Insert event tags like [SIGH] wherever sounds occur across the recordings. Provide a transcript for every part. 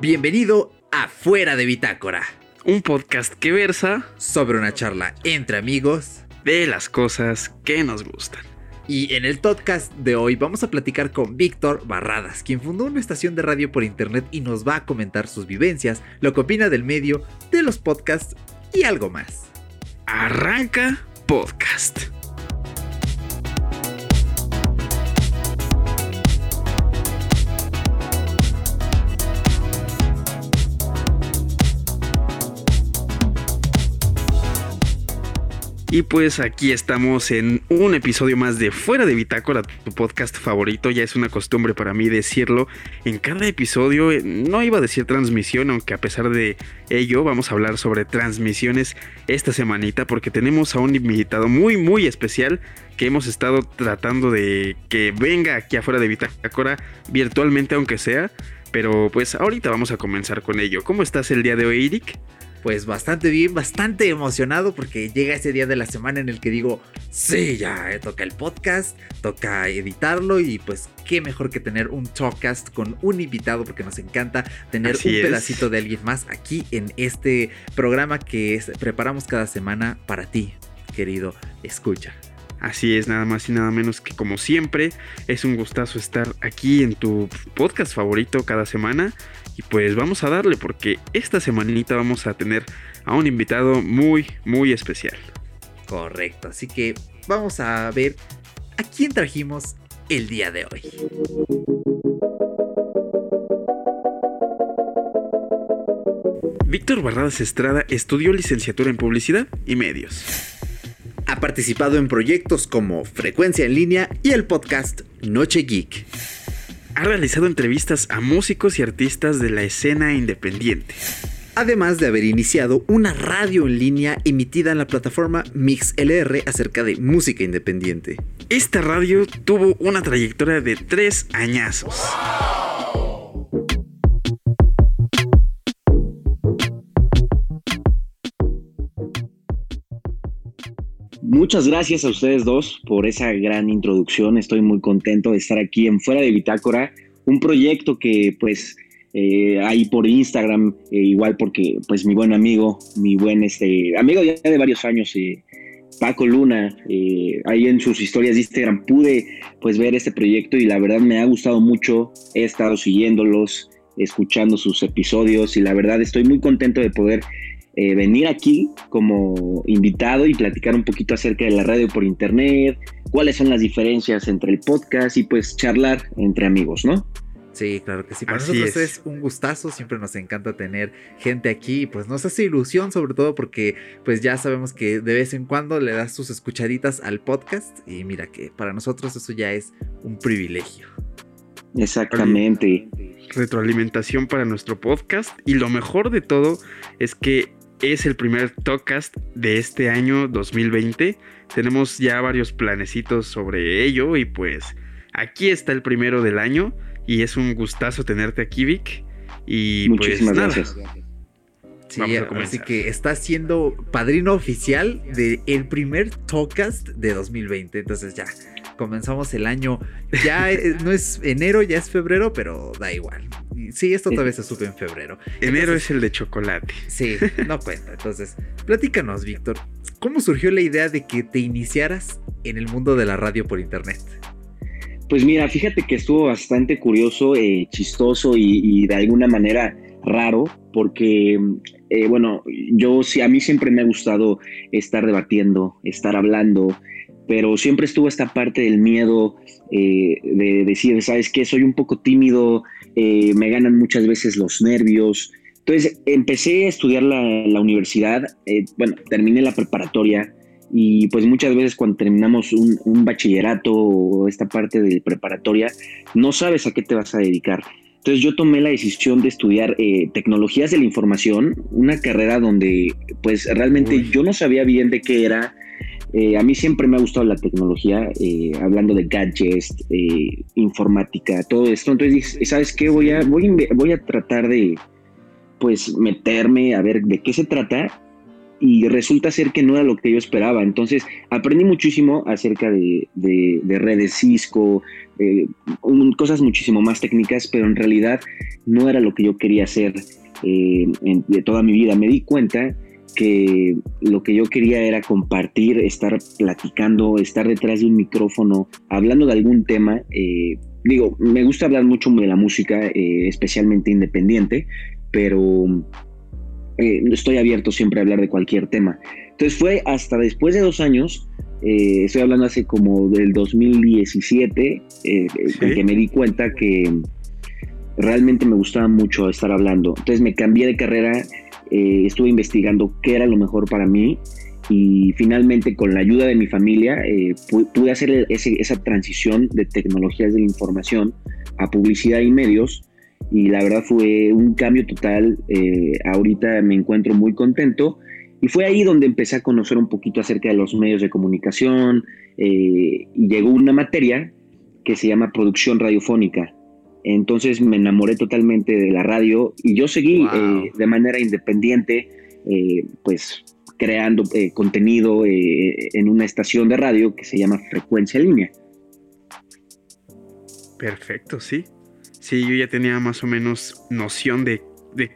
Bienvenido a Fuera de Bitácora, un podcast que versa sobre una charla entre amigos de las cosas que nos gustan. Y en el podcast de hoy vamos a platicar con Víctor Barradas, quien fundó una estación de radio por internet y nos va a comentar sus vivencias, lo que opina del medio, de los podcasts y algo más. Arranca podcast. Y pues aquí estamos en un episodio más de Fuera de Bitácora, tu podcast favorito. Ya es una costumbre para mí decirlo. En cada episodio eh, no iba a decir transmisión, aunque a pesar de ello vamos a hablar sobre transmisiones esta semanita porque tenemos a un invitado muy muy especial que hemos estado tratando de que venga aquí afuera de Bitácora virtualmente aunque sea. Pero pues ahorita vamos a comenzar con ello. ¿Cómo estás el día de hoy, Eric? Pues bastante bien, bastante emocionado porque llega ese día de la semana en el que digo, sí, ya eh, toca el podcast, toca editarlo y pues qué mejor que tener un talkcast con un invitado porque nos encanta tener un pedacito de alguien más aquí en este programa que preparamos cada semana para ti, querido escucha. Así es, nada más y nada menos que como siempre, es un gustazo estar aquí en tu podcast favorito cada semana. Y pues vamos a darle porque esta semanita vamos a tener a un invitado muy, muy especial. Correcto, así que vamos a ver a quién trajimos el día de hoy. Víctor Barradas Estrada estudió licenciatura en publicidad y medios. Ha participado en proyectos como Frecuencia en línea y el podcast Noche Geek. Ha realizado entrevistas a músicos y artistas de la escena independiente. Además de haber iniciado una radio en línea emitida en la plataforma MixLR acerca de música independiente. Esta radio tuvo una trayectoria de tres añazos. Muchas gracias a ustedes dos por esa gran introducción. Estoy muy contento de estar aquí en Fuera de Bitácora, un proyecto que pues eh, ahí por Instagram, eh, igual porque pues mi buen amigo, mi buen este amigo ya de varios años, eh, Paco Luna, ahí en sus historias de Instagram pude pues ver este proyecto y la verdad me ha gustado mucho, he estado siguiéndolos, escuchando sus episodios y la verdad estoy muy contento de poder eh, venir aquí como invitado y platicar un poquito acerca de la radio por internet, cuáles son las diferencias entre el podcast y pues charlar entre amigos, ¿no? Sí, claro que sí. Para nosotros es. un gustazo, siempre nos encanta tener gente aquí, pues nos hace ilusión sobre todo porque pues ya sabemos que de vez en cuando le das sus escuchaditas al podcast y mira que para nosotros eso ya es un privilegio. Exactamente. Retroalimentación para nuestro podcast y lo mejor de todo es que es el primer Talkcast de este año 2020. Tenemos ya varios planecitos sobre ello y pues aquí está el primero del año y es un gustazo tenerte aquí, Vic. Y pues Muchísimas gracias. Sí, así que está siendo padrino oficial del el primer Talkcast de 2020. Entonces ya comenzamos el año. Ya eh, [LAUGHS] no es enero, ya es febrero, pero da igual. Sí, esto todavía se sube en febrero. Enero es el de chocolate. Sí, no cuenta. Entonces, platícanos, Víctor. ¿Cómo surgió la idea de que te iniciaras en el mundo de la radio por internet? Pues mira, fíjate que estuvo bastante curioso, eh, chistoso y, de alguna manera raro, porque, eh, bueno, yo sí, a mí siempre me ha gustado estar debatiendo, estar hablando, pero siempre estuvo esta parte del miedo eh, de decir, ¿sabes qué? Soy un poco tímido, eh, me ganan muchas veces los nervios. Entonces empecé a estudiar la, universidad, eh, bueno, terminé la preparatoria y pues muchas veces cuando terminamos un, bachillerato o esta parte de preparatoria, no sabes a qué te vas a dedicar. Entonces yo tomé la decisión de estudiar tecnologías de la información, una carrera donde pues realmente yo no sabía bien de qué era, eh, a mí siempre me ha gustado la tecnología, eh, hablando de gadgets, eh, informática, todo esto. Entonces, ¿sabes qué? Voy a, voy, voy a tratar de, pues, meterme a ver de qué se trata. y resulta ser que no era lo que yo esperaba. Entonces aprendí muchísimo acerca de, redes Cisco, eh, cosas muchísimo más técnicas, pero en realidad no era lo que yo quería hacer eh, de toda mi vida. Me di cuenta que lo que yo quería era compartir, estar platicando, estar detrás de un micrófono, hablando de algún tema. Eh, digo, me gusta hablar mucho de la música, especialmente independiente, pero eh, estoy abierto siempre a hablar de cualquier tema. Entonces fue hasta después de dos años, eh, estoy hablando hace como del 2017, eh, que me di cuenta que realmente me gustaba mucho estar hablando. Entonces me cambié de carrera, estuve investigando qué era lo mejor para mí y finalmente con la ayuda de mi familia pude hacer esa transición de tecnologías de la información a publicidad y medios y la verdad fue un cambio total. Eh, ahorita me encuentro muy contento y fue ahí donde empecé a conocer un poquito acerca de los medios de comunicación eh, y llegó una materia que se llama producción radiofónica. Entonces me enamoré totalmente de la radio y yo seguí eh, de manera independiente, pues creando contenido en una estación de radio que se llama Frecuencia Línea. Perfecto, sí. Sí, yo ya tenía más o menos noción de,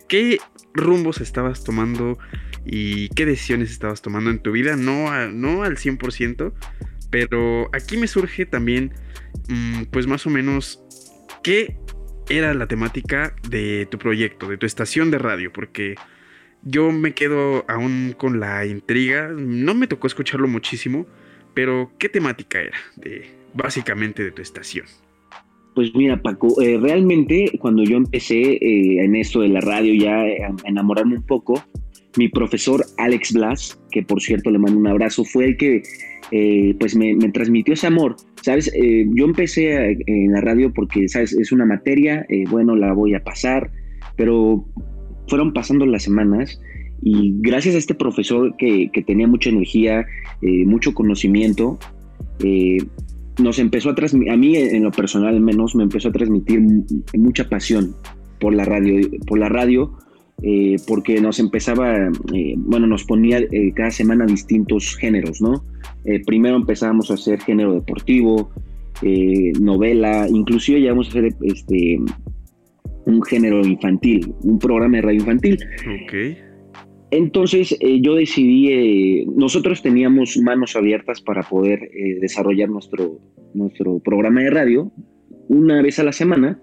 qué rumbos estabas tomando y qué decisiones estabas tomando en tu vida, no, no al 100%, pero aquí me surge también, mm, pues más o menos, qué era la temática de tu proyecto, de tu estación de radio, porque yo me quedo aún con la intriga, no me tocó escucharlo muchísimo, pero ¿qué temática era básicamente de tu estación? Pues mira, Paco, eh, realmente cuando yo empecé eh, en esto de la radio ya eh, a enamorarme un poco, mi profesor Alex Blas, que por cierto le mando un abrazo, fue el que pues me, transmitió ese amor. Sabes, yo empecé en la radio porque, sabes, es una materia, bueno, la voy a pasar, pero fueron pasando las semanas y gracias a este profesor que, que tenía mucha energía, mucho conocimiento, nos empezó a transmitir, a mí en lo personal al menos, me empezó a transmitir mucha pasión por la radio, por la radio eh, porque nos empezaba, eh, bueno, nos ponía eh, cada semana distintos géneros, ¿no? primero empezábamos a hacer género deportivo, novela, inclusive llegamos a hacer este, un género infantil, un programa de radio infantil. Okay. Entonces yo decidí, nosotros teníamos manos abiertas para poder desarrollar nuestro, nuestro programa de radio una vez a la semana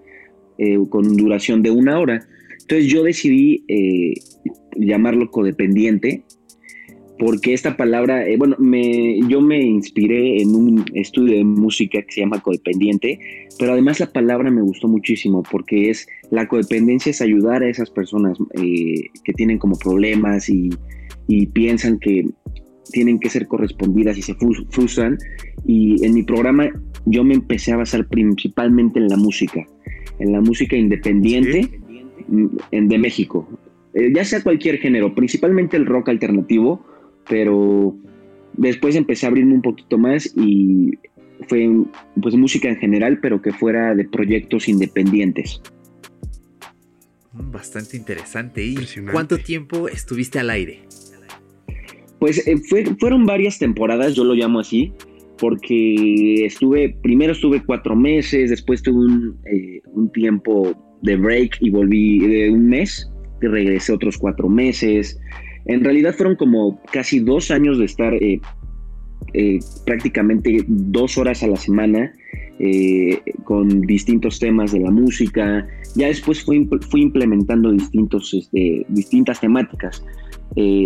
con duración de una hora. Entonces yo decidí llamarlo codependiente porque esta palabra, eh, bueno, me, yo me inspiré en un estudio de música que se llama codependiente, pero además la palabra me gustó muchísimo porque es, la codependencia es ayudar a esas personas eh, que tienen como problemas y, piensan que tienen que ser correspondidas y se frustran. Y en mi programa yo me empecé a basar principalmente en la música, en la música independiente de México. Eh, ya sea cualquier género, principalmente el rock alternativo, pero después empecé a abrirme un poquito más y fue pues música en general, pero que fuera de proyectos independientes. Bastante interesante. ¿Y cuánto tiempo estuviste al aire? Pues eh, fueron varias temporadas, yo lo llamo así, porque estuve, primero estuve cuatro meses, después tuve un, eh, un tiempo de break y volví de un mes, y regresé otros cuatro meses, en realidad fueron como casi dos años de estar eh, eh, prácticamente dos horas a la semana eh, con distintos temas de la música. Ya después fui, fui implementando distintos, este, distintas temáticas.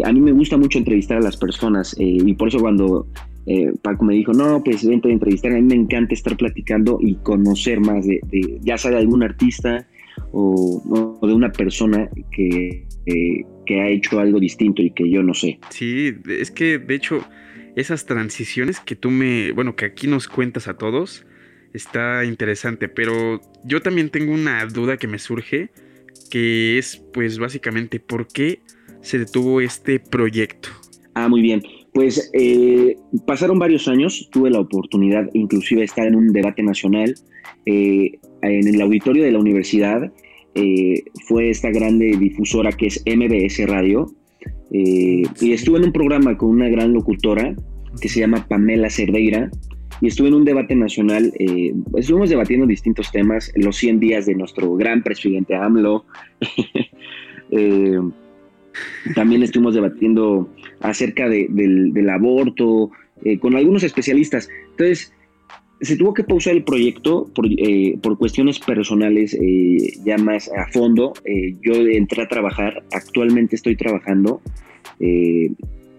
a mí me gusta mucho entrevistar a las personas y por eso cuando Paco me dijo, no, pues ven a entrevistar, a mí me encanta estar platicando y conocer más de, ya sea de algún artista o, de una persona que, que ha hecho algo distinto y que yo no sé. Sí, es que de hecho esas transiciones que tú me, bueno, que aquí nos cuentas a todos, está interesante, pero yo también tengo una duda que me surge, que es pues básicamente por qué se detuvo este proyecto. Ah, muy bien. Pues eh, pasaron varios años, tuve la oportunidad inclusive de estar en un debate nacional eh, en el auditorio de la universidad eh, fue esta grande difusora que es MBS Radio. Eh, y estuve en un programa con una gran locutora que se llama Pamela Cerdeira y estuve en un debate nacional. Eh, estuvimos debatiendo distintos temas, los 100 días de nuestro gran presidente AMLO. [LAUGHS] También estuvimos debatiendo acerca del, aborto con algunos especialistas. Entonces, se tuvo que pausar el proyecto por, por cuestiones personales ya más a fondo. yo entré a trabajar, actualmente estoy trabajando eh,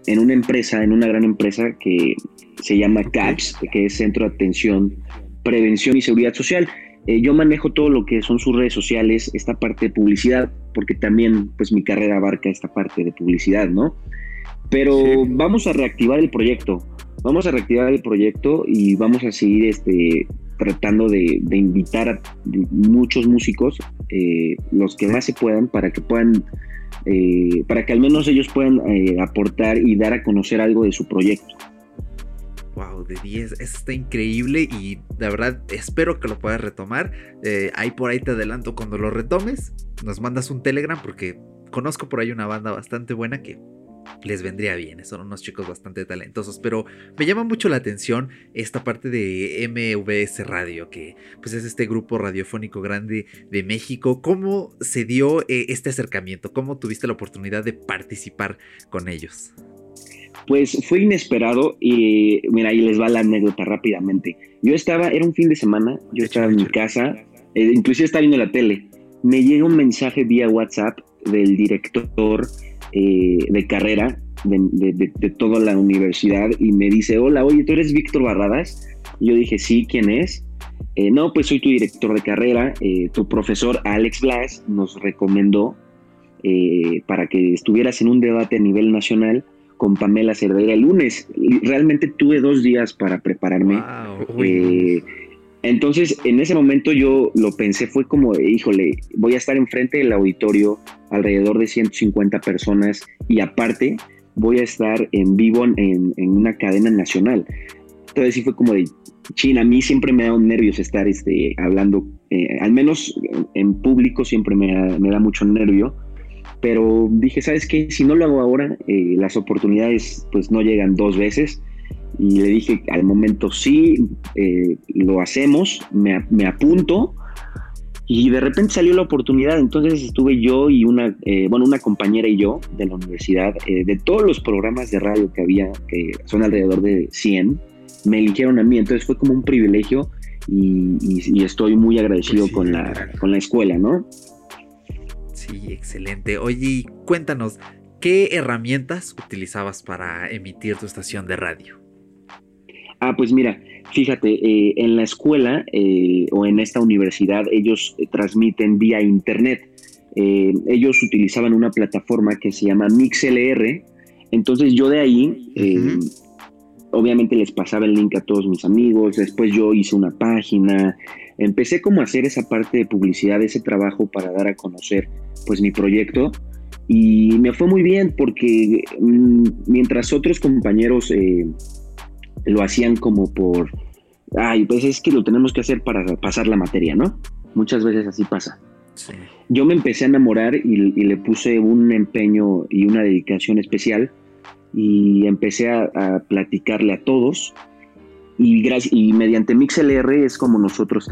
en una empresa, en una gran empresa que se llama CAPS, que es Centro de Atención, Prevención y Seguridad Social. Eh, yo manejo todo lo que son sus redes sociales, esta parte de publicidad, porque también pues mi carrera abarca esta parte de publicidad, ¿no? Pero vamos a reactivar el proyecto, vamos a reactivar el proyecto y vamos a seguir este, tratando de, invitar a muchos músicos, eh, los que más se puedan, para que puedan eh, para que al menos ellos puedan eh, aportar y dar a conocer algo de su proyecto. Wow, de 10, eso está increíble y de verdad espero que lo puedas retomar. Ahí por ahí te adelanto cuando lo retomes, nos mandas un telegram porque conozco por ahí una banda bastante buena que les vendría bien. Son unos chicos bastante talentosos. Pero me llama mucho la atención esta parte de MVS Radio, que pues es este grupo radiofónico grande de México. ¿Cómo se dio eh, este acercamiento? ¿Cómo tuviste la oportunidad de participar con ellos? Pues fue inesperado y mira, ahí les va la anécdota rápidamente. Yo estaba, era un fin de semana, yo estaba en mi casa, eh, inclusive estaba viendo la tele. Me llega un mensaje vía WhatsApp del director eh, de carrera de, toda la universidad y me dice, hola, oye, ¿tú eres Víctor Barradas? yo dije, sí, ¿quién es? Eh, no, pues soy tu director de carrera, eh, tu profesor Alex Blas nos recomendó para que estuvieras en un debate a nivel nacional con Pamela Cerdeira el lunes. Realmente tuve dos días para prepararme. Entonces, en ese momento yo lo pensé, fue como, híjole, voy a estar enfrente del auditorio, alrededor de 150 personas, y aparte voy a estar en vivo en, una cadena nacional. Entonces sí fue como de, China, a mí siempre me da nervios estar este, hablando, eh, al menos en público siempre me da, mucho nervio, pero dije, ¿sabes qué? Si no lo hago ahora, eh, las oportunidades pues no llegan dos veces y le dije al momento sí, eh, lo hacemos, me, me, apunto y de repente salió la oportunidad, entonces estuve yo y una, eh, bueno, una compañera y yo de la universidad, eh, de todos los programas de radio que había, que son alrededor de 100, me eligieron a mí, entonces fue como un privilegio y, y, estoy muy agradecido pues con, la, con la escuela, ¿no? Sí, excelente. Oye, cuéntanos, ¿qué herramientas utilizabas para emitir tu estación de radio? Ah, pues mira, fíjate, eh, en la escuela eh, o en esta universidad ellos eh, transmiten vía internet. ellos utilizaban una plataforma que se llama MixLR. Entonces yo de ahí, obviamente les pasaba el link a todos mis amigos. Después yo hice una página. Empecé como a hacer esa parte de publicidad, ese trabajo para dar a conocer pues mi proyecto. Y me fue muy bien porque mm, mientras otros compañeros lo hacían como por, ay, pues es que lo tenemos que hacer para pasar la materia, ¿no? Muchas veces así pasa. Yo me empecé a enamorar y, le puse un empeño y una dedicación especial y empecé a, platicarle a todos y, y mediante MixLR es como nosotros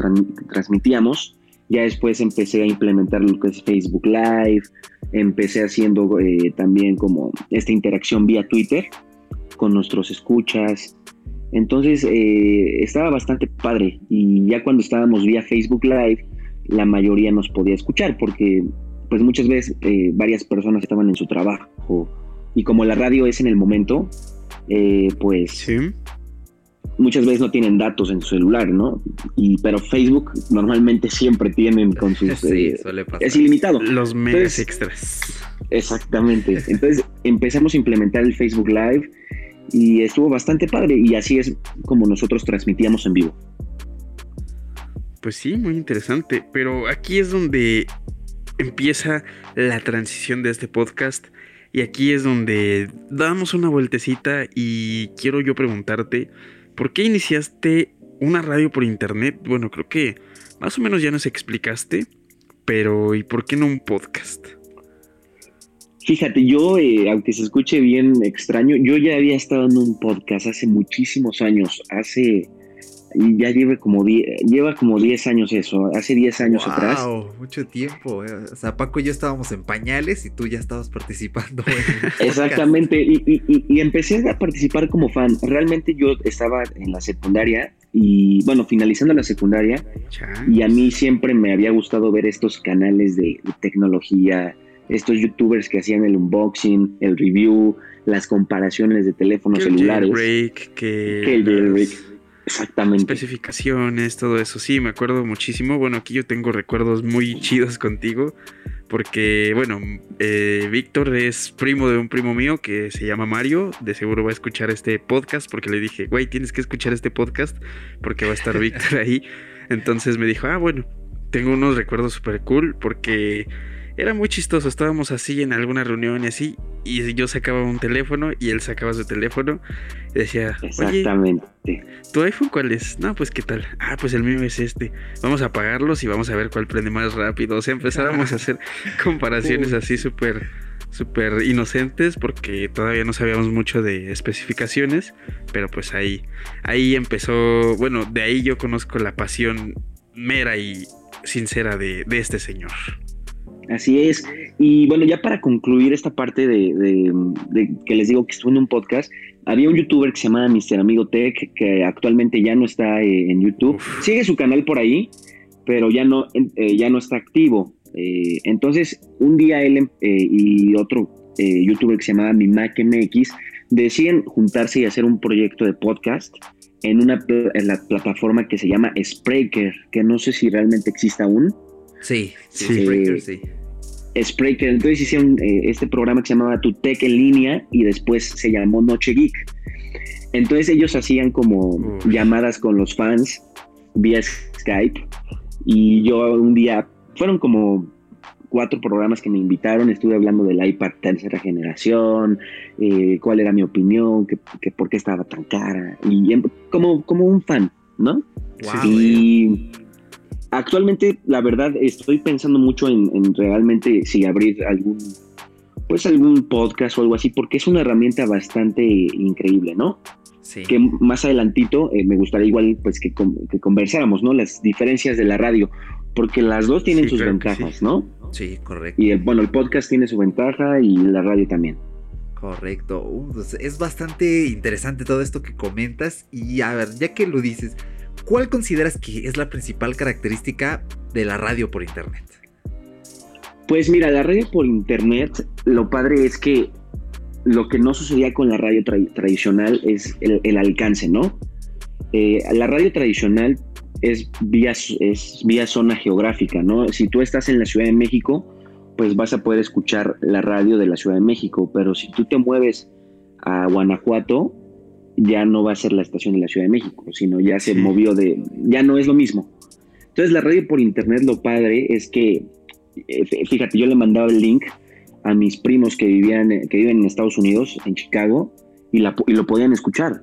transmitíamos. Ya después empecé a implementar lo que es Facebook Live, empecé haciendo eh, también como esta interacción vía Twitter con nuestros escuchas, entonces eh, estaba bastante padre y ya cuando estábamos vía Facebook Live, la mayoría nos podía escuchar porque pues muchas veces eh, varias personas estaban en su trabajo y como la radio es en el momento, eh, pues muchas veces no tienen datos en su celular, ¿no? Y, pero Facebook normalmente siempre tienen con [LAUGHS] sus... Sí, suele pasar. Es ilimitado. Los medios extras. Exactamente. Entonces empezamos a implementar el Facebook Live y estuvo bastante padre y así es como nosotros transmitíamos en vivo. Pues sí, muy interesante, pero aquí es donde empieza la transición de este podcast y aquí es donde damos una vueltecita y quiero yo preguntarte, ¿por qué iniciaste una radio por internet? Bueno, creo que más o menos ya nos explicaste, pero ¿y por qué no un podcast? Fíjate, yo, eh, aunque se escuche bien extraño, yo ya había estado en un podcast hace muchísimos años, hace, ya lleva como 10, lleva como 10 años eso, hace 10 años wow, atrás. mucho tiempo. eh. O sea, Paco y yo estábamos en pañales y tú ya estabas participando. En. [LAUGHS] Exactamente, y, y- y- y empecé a participar como fan. Realmente yo estaba en la secundaria y, bueno, finalizando la secundaria, Chan. y a mí siempre me había gustado ver estos canales de, de tecnología, estos youtubers que hacían el unboxing, el review, las comparaciones de teléfonos Que el celulares. jailbreak, que, Que el jailbreak. Exactamente. especificaciones, todo eso. Sí, me acuerdo muchísimo. Bueno, aquí yo tengo recuerdos muy chidos contigo. Porque, bueno, eh, Víctor es primo de un primo mío que se llama Mario. De seguro va a escuchar este podcast porque le dije, güey, tienes que escuchar este podcast porque va a estar Víctor ahí. Entonces me dijo, ah, bueno, tengo unos recuerdos súper cool porque era muy chistoso. Estábamos así en alguna reunión y así. Y yo sacaba un teléfono y él sacaba su teléfono. Y decía, oye, Exactamente. ¿Tu iPhone cuál es? No, pues qué tal. Ah, pues el mío es este. Vamos a apagarlos y vamos a ver cuál prende más rápido. O sea, empezábamos a [LAUGHS] hacer comparaciones así súper, súper inocentes porque todavía no sabíamos mucho de especificaciones. Pero pues ahí, ahí empezó, bueno, de ahí yo conozco la pasión mera y sincera de, de este señor. Así es. Y bueno, ya para concluir esta parte de, de- de que les digo que estuve en un podcast, había un youtuber que se llamaba Mr. Amigo Tech, que actualmente ya no está eh, en YouTube. Uf. Sigue su canal por ahí, pero ya no, eh, ya no está activo. Eh, entonces, un día él em- y otro youtuber que se llamaba Mi Mac MX deciden juntarse y hacer un proyecto de podcast en una en la plataforma que se llama Spreaker, que no sé si realmente existe aún. Sí, sí, Sí. Spreaker, sí. Spreaker. Entonces hicieron eh, este programa que se llamaba Tu Tech en línea y después se llamó Noche Geek. Entonces ellos hacían como Uf. llamadas con los fans vía Skype y yo un día, fueron como cuatro programas que me invitaron, estuve hablando del iPad tercera generación, eh, cuál era mi opinión, que, que por qué estaba tan cara, y em- como, como un fan, ¿no? Wow, y actualmente, la verdad, estoy pensando mucho en, en realmente si abrir algún, pues algún podcast o algo así, porque es una herramienta bastante increíble, ¿no? sí. Que más adelantito eh, me gustaría igual pues que, con- que conversáramos, ¿no? Las diferencias de la radio, porque las dos tienen Sí, sus claro ventajas, sí. ¿no? Sí, correcto. Y eh, bueno, el podcast tiene su ventaja y la radio también. Correcto. Uh, pues es bastante interesante todo esto que comentas. Y a ver, ya que lo dices, ¿cuál consideras que es la principal característica de la radio por internet? Pues mira, la radio por internet, lo padre es que lo que no sucedía con la radio tra- tradicional es el, el alcance, ¿no? Eh, la radio tradicional es vía, es vía zona geográfica, ¿no? Si tú estás en la Ciudad de México, pues vas a poder escuchar la radio de la Ciudad de México, pero si tú te mueves a Guanajuato, ya no va a ser la estación de la Ciudad de México, sino ya se Sí. movió de, ya no es lo mismo. Entonces la radio por internet lo padre es que, eh, fí- fíjate, yo le mandaba el link a mis primos que vivían, que viven en Estados Unidos, en Chicago, y, la, y lo podían escuchar.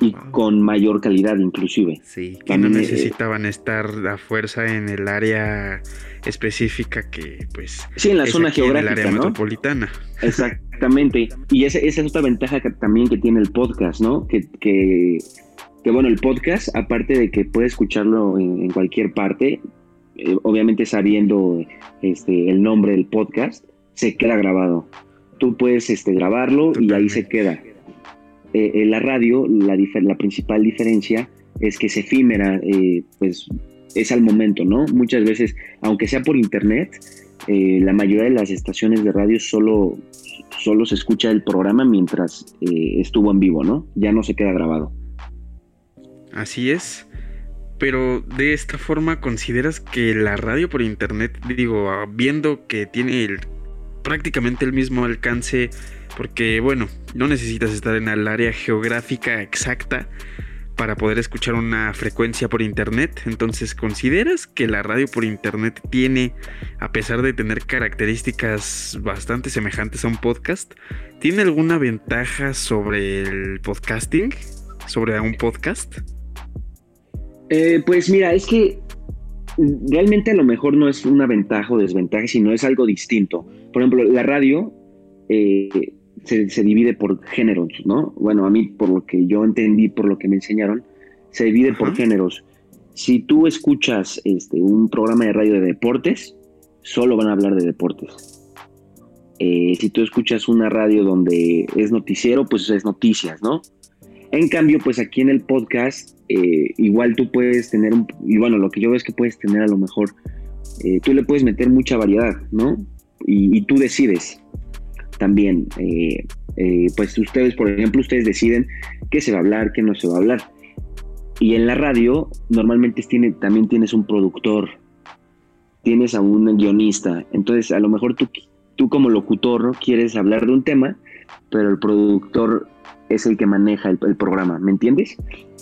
Y Wow. con mayor calidad inclusive. Sí. Que no eh, necesitaban estar a fuerza en el área específica que, pues, Sí, en la zona aquí en el geográfica, área ¿no? metropolitana. Exactamente. Y esa, esa es otra ventaja que, también que tiene el podcast, ¿no? Que, que, que, bueno, el podcast, aparte de que puedes escucharlo en, en cualquier parte, eh, obviamente sabiendo este, el nombre del podcast, se queda grabado. Tú puedes este, grabarlo y ahí se queda. Eh, en la radio, la, la principal diferencia es que es efímera, eh, pues es al momento, ¿no? Muchas veces, aunque sea por internet, eh, la mayoría de las estaciones de radio solo, solo se escucha el programa mientras estuvo en vivo, ¿no? Ya no se queda grabado. Así es. Pero de esta forma, ¿consideras que la radio por internet, digo, viendo que tiene el- prácticamente el mismo alcance, porque bueno, no necesitas estar en el área geográfica exacta para poder escuchar una frecuencia por internet, entonces ¿consideras que la radio por internet tiene, a pesar de tener características bastante semejantes a un podcast, tiene alguna ventaja sobre el podcasting? ¿Sobre un podcast? Eh, pues mira, es que realmente a lo mejor no es una ventaja o desventaja, sino es algo distinto. Por ejemplo, la radio eh, se, divide por géneros, ¿no? Bueno, a mí, por lo que yo entendí, por lo que me enseñaron, se divide por géneros. Si tú escuchas este, un programa de radio de deportes, solo van a hablar de deportes. Eh, si tú escuchas una radio donde es noticiero, pues es noticias, ¿no? En cambio, pues aquí en el podcast, eh, igual tú puedes tener, un, y bueno, lo que yo veo es que puedes tener a lo mejor, eh, tú le puedes meter mucha variedad, ¿no? Y, tú decides también, pues ustedes, por ejemplo, ustedes deciden qué se va a hablar, qué no se va a hablar. Y en la radio, normalmente tiene, también tienes un productor, tienes a un guionista, entonces a lo mejor tú tú como locutor quieres hablar de un tema, pero el productor es el que maneja el, programa, ¿me entiendes?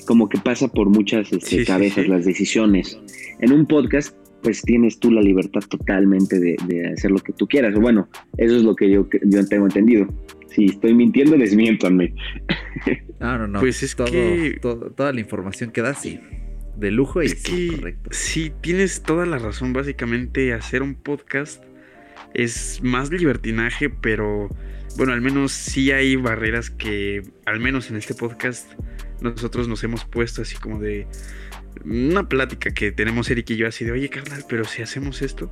Como que pasa por muchas este, cabezas las decisiones. En un podcast, pues tienes tú la libertad totalmente de, hacer lo que tú quieras. Bueno, eso es lo que yo, yo tengo entendido. Si estoy mintiendo, desmiéntanme. [LAUGHS] No, no, no. Pues es todo, que... toda la información que das, sí. De lujo y sí, correcto. Sí, tienes toda la razón. Básicamente, hacer un podcast es más libertinaje, pero bueno, al menos sí hay barreras que, al menos en este podcast, nosotros nos hemos puesto así como de una plática que tenemos Eric y yo así de, oye carnal, pero si hacemos esto,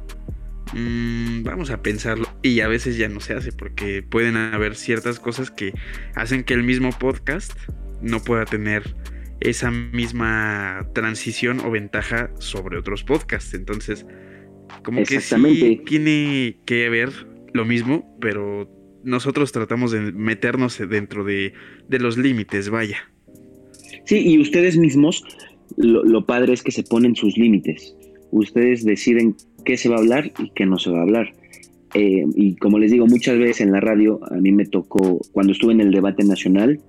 mm, vamos a pensarlo. Y a veces ya no se hace porque pueden haber ciertas cosas que hacen que el mismo podcast no pueda tener esa misma transición o ventaja sobre otros podcasts. Entonces, como que sí tiene que ver lo mismo, pero nosotros tratamos de meternos dentro de, los límites, vaya. Sí, y ustedes mismos, lo, padre es que se ponen sus límites. Ustedes deciden qué se va a hablar y qué no se va a hablar. Eh, y como les digo, muchas veces en la radio, a mí me tocó, cuando estuve en el debate nacional,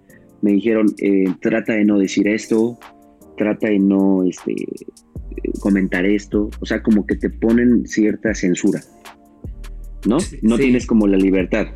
me dijeron, eh, trata de no decir esto, trata de no este, comentar esto, o sea, como que te ponen cierta censura, ¿no? no tienes como la libertad.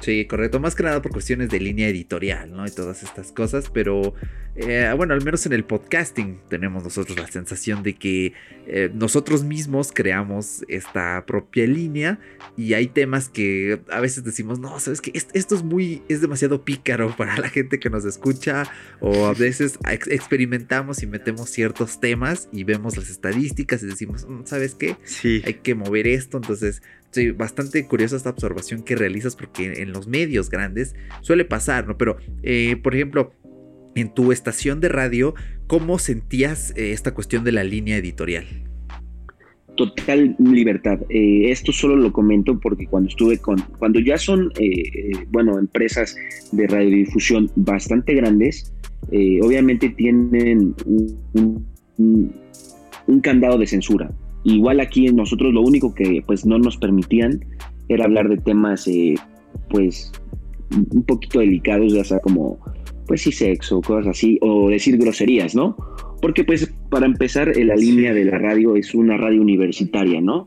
Sí, correcto. Más que nada por cuestiones de línea editorial, ¿no? Y todas estas cosas. Pero eh, bueno, al menos en el podcasting tenemos nosotros la sensación de que eh, nosotros mismos creamos esta propia línea. Y hay temas que a veces decimos, no, sabes que esto es muy, es demasiado pícaro para la gente que nos escucha. O a veces experimentamos y metemos ciertos temas y vemos las estadísticas y decimos, mm, ¿sabes qué? Sí. Hay que mover esto. Entonces Sí, bastante curiosa esta observación que realizas porque en los medios grandes suele pasar, ¿no? Pero, eh, por ejemplo, en tu estación de radio, ¿cómo sentías eh, esta cuestión de la línea editorial? Total libertad. Eh, esto solo lo comento porque cuando estuve con, cuando ya son, bueno, empresas de radiodifusión bastante grandes, obviamente tienen un candado de censura. Igual aquí nosotros lo único que pues no nos permitían era hablar de temas eh, pues un poquito delicados, ya sea como pues sí sexo, cosas así, o decir groserías, ¿no? Porque pues para empezar la línea de la radio es una radio universitaria, ¿no?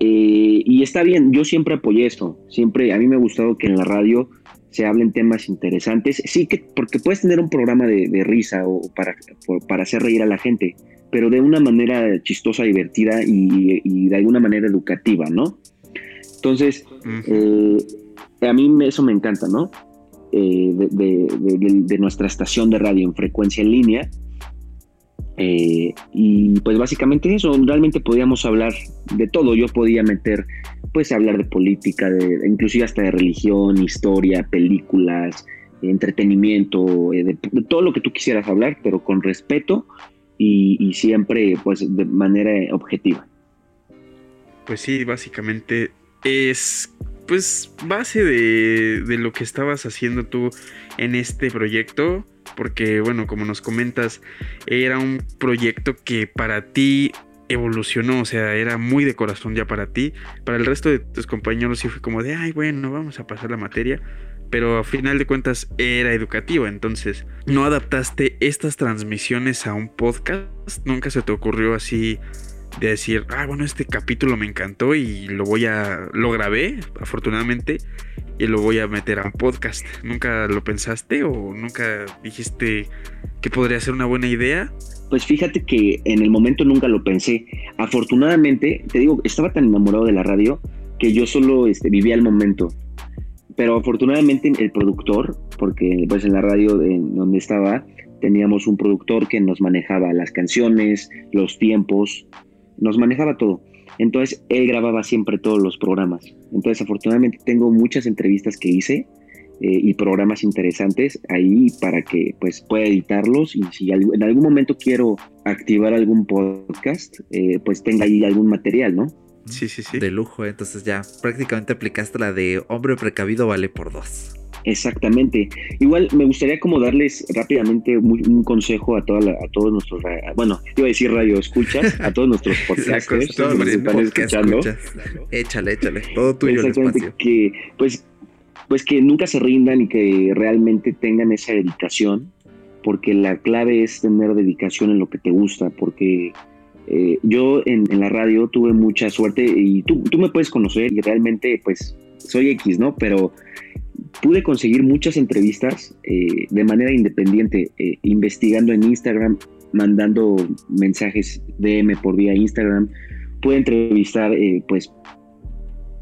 Eh, y está bien, yo siempre apoyé esto, siempre a mí me ha gustado que en la radio se hablen temas interesantes, sí que porque puedes tener un programa de, risa o para, para hacer reír a la gente, pero de una manera chistosa, divertida y, de alguna manera educativa, ¿no? Entonces, eh, a mí eso me encanta, ¿no? Eh, de, nuestra estación de radio en frecuencia en línea. Eh, y pues básicamente eso, realmente podíamos hablar de todo. Yo podía meter, pues hablar de política, de, inclusive hasta de religión, historia, películas, entretenimiento, de, todo lo que tú quisieras hablar, pero con respeto y, siempre pues de manera objetiva. Pues sí, básicamente es pues base de, de, lo que estabas haciendo tú en este proyecto, porque bueno, como nos comentas, era un proyecto que para ti evolucionó, o sea, era muy de corazón ya para ti, para el resto de tus compañeros sí fue como de, ay, bueno, vamos a pasar la materia, pero a final de cuentas era educativo, entonces no adaptaste estas transmisiones a un podcast, nunca se te ocurrió así de decir, ah, bueno, este capítulo me encantó y lo voy a, lo grabé, afortunadamente, y lo voy a meter a un podcast. ¿Nunca lo pensaste o nunca dijiste que podría ser una buena idea? Pues fíjate que en el momento nunca lo pensé. Afortunadamente, te digo, estaba tan enamorado de la radio que yo solo este, vivía el momento. Pero afortunadamente el productor, porque pues en la radio donde estaba teníamos un productor que nos manejaba las canciones, los tiempos, nos manejaba todo. Entonces él grababa siempre todos los programas. Entonces afortunadamente tengo muchas entrevistas que hice eh, y programas interesantes ahí para que pues pueda editarlos y si en algún momento quiero activar algún podcast, eh, pues tenga ahí algún material, ¿no? Sí, sí, sí. De lujo, entonces ya prácticamente aplicaste la de hombre precavido vale por dos. Exactamente. Igual me gustaría como darles rápidamente un, consejo a, toda a todos nuestros, bueno, iba a decir radio escuchas, a todos nuestros [LAUGHS] podcasters que nos están escuchando. Échale, échale, todo tuyo Exactamente, el que pues, pues que nunca se rindan y que realmente tengan esa dedicación, porque la clave es tener dedicación en lo que te gusta, porque eh, yo en, la radio tuve mucha suerte y tú, tú me puedes conocer y realmente pues soy X, ¿no? Pero pude conseguir muchas entrevistas eh, de manera independiente, eh, investigando en Instagram, mandando mensajes DM por vía Instagram. Pude entrevistar, pues,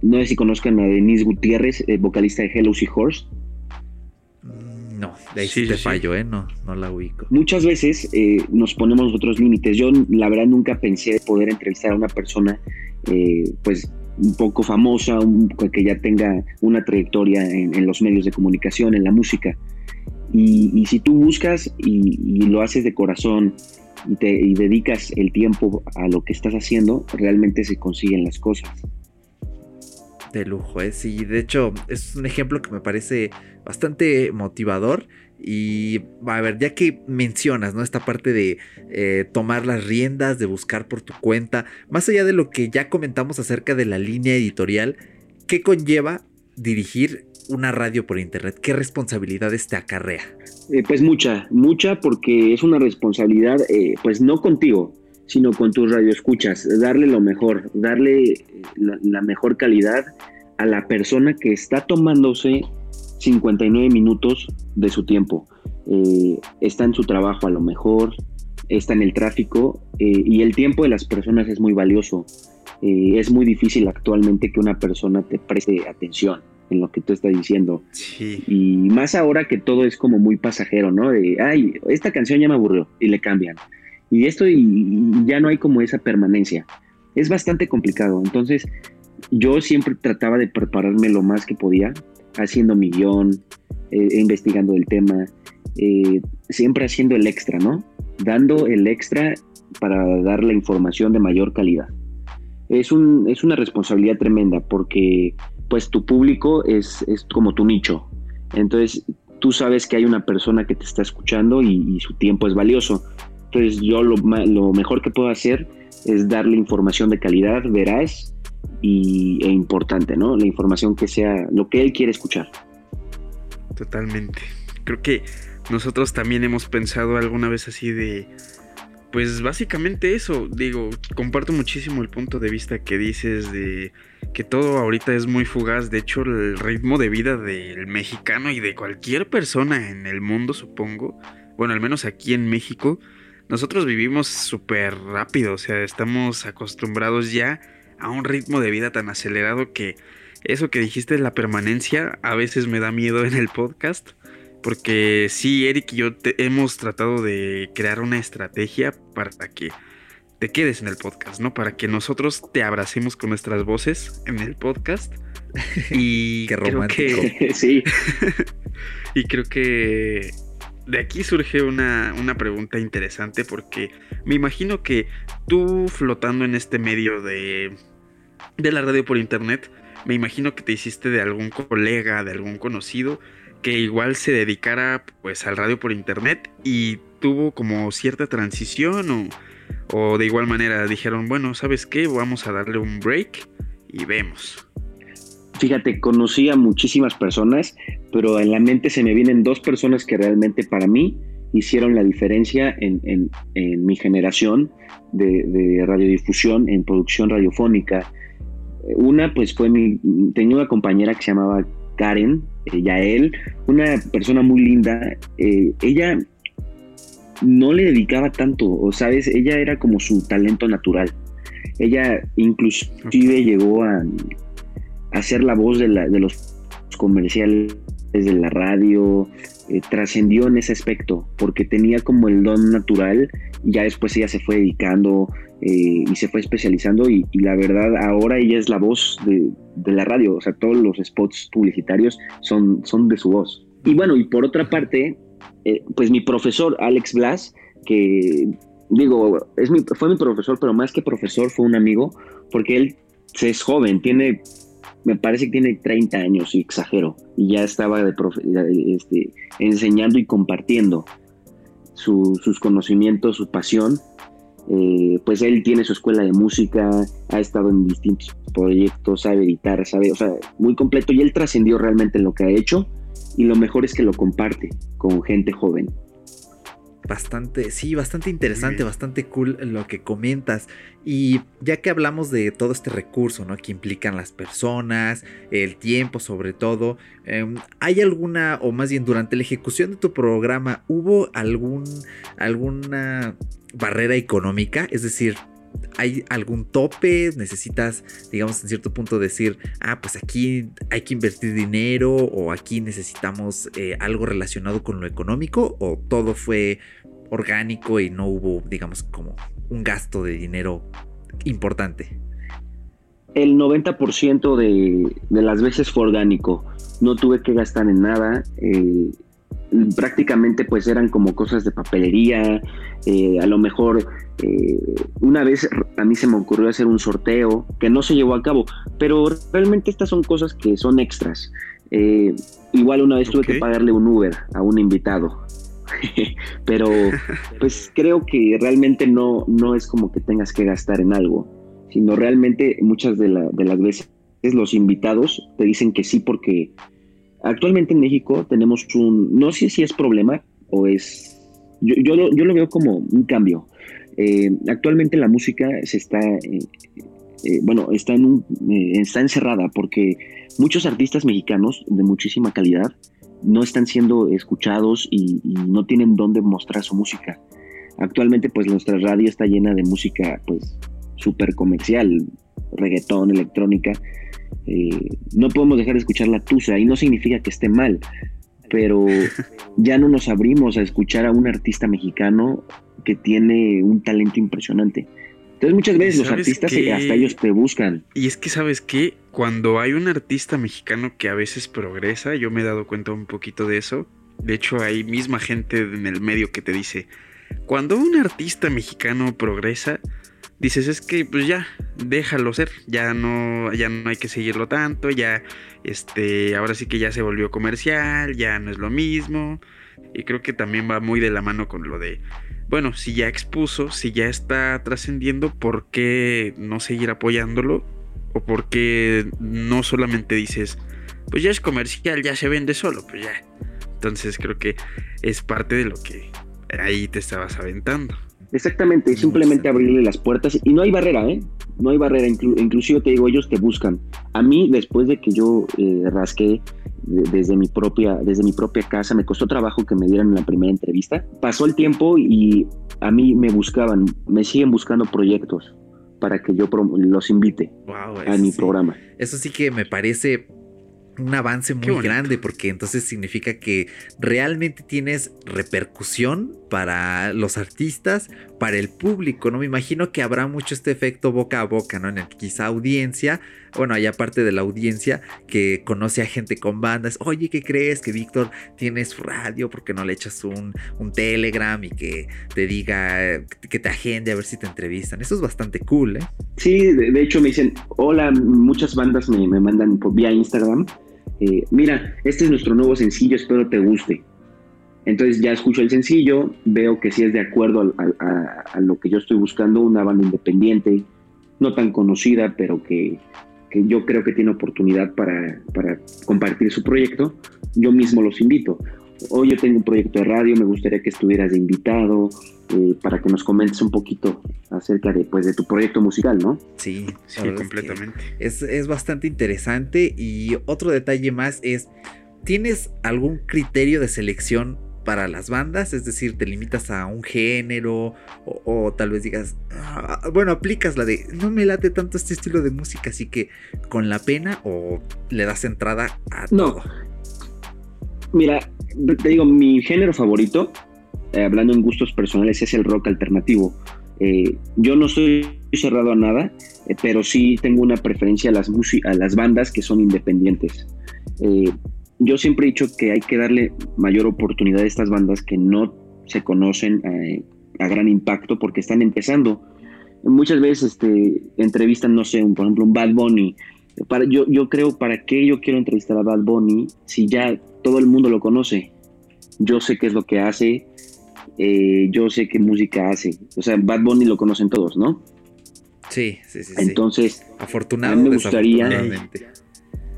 no sé si conozcan a Denise Gutiérrez, vocalista de Hello Horse. No, de ahí sí, te fallo, ¿eh? No, no la ubico. Muchas veces nos ponemos otros límites. Yo, la verdad, nunca pensé poder entrevistar a una persona, pues, un poco famosa, que ya tenga una trayectoria en, los medios de comunicación, en la música. Y, si tú buscas y, lo haces de corazón y, te, dedicas el tiempo a lo que estás haciendo, realmente se consiguen las cosas. De lujo, ¿eh? Sí, de hecho es un ejemplo que me parece bastante motivador y a ver, ya que mencionas, ¿no? Esta parte de eh, tomar las riendas, de buscar por tu cuenta, más allá de lo que ya comentamos acerca de la línea editorial, ¿qué conlleva dirigir una radio por internet? ¿Qué responsabilidades te acarrea? Eh, pues mucha, mucha porque es una responsabilidad, pues no contigo, sino con tus radioescuchas, darle lo mejor, darle la mejor calidad a la persona que está tomándose 59 minutos de su tiempo. Eh, está en su trabajo a lo mejor, está en el tráfico eh, y el tiempo de las personas es muy valioso. Eh, es muy difícil actualmente que una persona te preste atención en lo que tú estás diciendo. Y más ahora que todo es como muy pasajero, ¿no? De, ay, esta canción ya me aburrió y le cambian. Y esto ya no hay como esa permanencia. Es bastante complicado. Entonces, yo siempre trataba de prepararme lo más que podía haciendo mi guion, eh, investigando el tema, eh, siempre haciendo el extra, ¿no? Dando el extra para dar la información de mayor calidad. Es, un, es una responsabilidad tremenda porque pues tu público es, es como tu nicho. Entonces tú sabes que hay una persona que te está escuchando y, su tiempo es valioso. Entonces yo lo, lo, mejor que puedo hacer es darle información de calidad, veraz y, e importante, ¿no? La información que sea lo que él quiere escuchar. Totalmente. Creo que nosotros también hemos pensado alguna vez así de, pues básicamente eso, digo, comparto muchísimo el punto de vista que dices de que todo ahorita es muy fugaz, de hecho el ritmo de vida del mexicano y de cualquier persona en el mundo, supongo, bueno, al menos aquí en México, nosotros vivimos súper rápido, o sea, estamos acostumbrados ya a un ritmo de vida tan acelerado que eso que dijiste de la permanencia a veces me da miedo en el podcast. Porque sí, Eric y yo hemos tratado de crear una estrategia para que te quedes en el podcast, ¿no? Para que nosotros te abracemos con nuestras voces en el podcast. [LAUGHS] Y Qué romántico. [LAUGHS] sí. [LAUGHS] y creo que de aquí surge una, una, pregunta interesante porque me imagino que tú flotando en este medio de de la radio por internet, me imagino que te hiciste de algún colega, de algún conocido, que igual se dedicara pues al radio por internet y tuvo como cierta transición o, o de igual manera dijeron, bueno, ¿sabes qué? Vamos a darle un break y vemos. Fíjate, conocí a muchísimas personas, pero en la mente se me vienen dos personas que realmente para mí hicieron la diferencia en, en, mi generación de, de, radiodifusión, en producción radiofónica. Una, pues fue mi. Tenía una compañera que se llamaba Karen, eh, Yael, una persona muy linda. Eh, ella no le dedicaba tanto, o sabes, ella era como su talento natural. Ella inclusive llegó a, a, ser la voz de, la, de los comerciales de la radio, eh, trascendió en ese aspecto, porque tenía como el don natural y ya después ella se fue dedicando eh, y se fue especializando y, la verdad ahora ella es la voz de, la radio, o sea, todos los spots publicitarios son, son de su voz. Y bueno, y por otra parte, eh, pues mi profesor Alex Blas, que digo, es mi, fue mi profesor, pero más que profesor fue un amigo, porque él es joven, tiene, me parece que tiene 30 años, y exagero, y ya estaba de este, enseñando y compartiendo sus conocimientos, su pasión. Eh, pues él tiene su escuela de música, ha estado en distintos proyectos, sabe editar, sabe, o sea, muy completo y él trascendió realmente en lo que ha hecho y lo mejor es que lo comparte con gente joven bastante, sí, bastante interesante, bastante cool lo que comentas. Y ya que hablamos de todo este recurso, ¿no? Que implican las personas, el tiempo sobre todo, em, ¿hay alguna, o más bien durante la ejecución de tu programa, hubo algún, alguna barrera económica? Es decir, ¿Hay algún tope? ¿Necesitas, digamos, en cierto punto decir, ah, pues aquí hay que invertir dinero o aquí necesitamos eh, algo relacionado con lo económico? ¿O todo fue orgánico y no hubo, digamos, como un gasto de dinero importante? El 90% de, de las veces fue orgánico. No tuve que gastar en nada. Eh, prácticamente pues eran como cosas de papelería, eh, a lo mejor eh, una vez a mí se me ocurrió hacer un sorteo que no se llevó a cabo, pero realmente estas son cosas que son extras. Eh, igual una vez tuve que pagarle un Uber a un invitado, [LAUGHS] pero pues creo que realmente no, no es como que tengas que gastar en algo, sino realmente muchas de, de las veces los invitados te dicen que sí porque Actualmente en México tenemos un, no sé si es problema o es, yo, yo, lo, yo lo veo como un cambio. Eh, actualmente la música se está, eh, eh, bueno, está, en un, está encerrada porque muchos artistas mexicanos de muchísima calidad no están siendo escuchados y, no tienen dónde mostrar su música. Actualmente pues nuestra radio está llena de música pues súper comercial, reggaetón, electrónica, eh, no podemos dejar de escuchar la tusa y no significa que esté mal, pero [LAUGHS] ya no nos abrimos a escuchar a un artista mexicano que tiene un talento impresionante. Entonces muchas veces los artistas hasta ellos te buscan. Y es que sabes que cuando hay un artista mexicano que a veces progresa, yo me he dado cuenta un poquito de eso. De hecho, hay misma gente en el medio que te dice, cuando un artista mexicano progresa, dices, es que pues ya, déjalo ser, ya no, ya no hay que seguirlo tanto, ya, este, ahora sí que ya se volvió comercial, ya no es lo mismo. Y creo que también va muy de la mano con lo de, bueno, si ya expuso, si ya está trascendiendo, ¿por qué no seguir apoyándolo? O por qué no solamente dices, pues ya es comercial, ya se vende solo, pues ya. Entonces creo que es parte de lo que ahí te estabas aventando. Exactamente, simplemente abrirle las puertas y no hay barrera, ¿eh? No hay barrera, inclusive te digo, ellos te buscan. A mí, después de que yo eh, rasqué desde, mi propia, desde mi propia casa, me costó trabajo que me dieran en la primera entrevista. Pasó el tiempo y a mí me buscaban, me siguen buscando proyectos para que yo los invite a mi programa. Eso sí que me parece un avance muy grande porque entonces significa que realmente tienes repercusión para los artistas, para el público, ¿no? Me imagino que habrá mucho este efecto boca a boca, ¿no? En el quizá audiencia, bueno, hay aparte de la audiencia que conoce a gente con bandas, oye, ¿qué crees? Que Víctor tiene su radio, porque no le echas un, un telegram y que te diga, que te agende a ver si te entrevistan? Eso es bastante cool, ¿eh? Sí, de, hecho me dicen, hola, muchas bandas me, me mandan por vía Instagram eh, mira, este es nuestro nuevo sencillo, espero te guste. Entonces ya escucho el sencillo, veo que sí es de acuerdo a, lo que yo estoy buscando, una banda independiente, no tan conocida, pero que, yo creo que tiene oportunidad para, para, compartir su proyecto, yo mismo los invito. Hoy yo tengo un proyecto de radio, me gustaría que estuvieras de invitado, eh, para que nos comentes un poquito acerca de, pues, de tu proyecto musical, ¿no? Sí, sí, completamente. Es, es bastante interesante y otro detalle más es, ¿tienes algún criterio de selección para las bandas? Es decir, te limitas a un género o, tal vez digas, ah, bueno, aplicas la de, no me late tanto este estilo de música, así que con la pena o le das entrada a no. todo. Mira, te digo, mi género favorito, eh, hablando en gustos personales, es el rock alternativo. Eh, yo no estoy cerrado a nada, eh, pero sí tengo una preferencia a las, a las bandas que son independientes. Yo siempre he dicho que hay que darle mayor oportunidad a estas bandas que no se conocen a gran impacto porque están empezando. Muchas veces este, entrevistan, no sé, por ejemplo, un Bad Bunny. Para, yo, yo creo, ¿para qué yo quiero entrevistar a Bad Bunny si ya todo el mundo lo conoce? Yo sé qué es lo que hace, eh, yo sé qué música hace. O sea, Bad Bunny lo conocen todos, ¿no? Sí, sí, sí. Entonces, afortunadamente. me gustaría.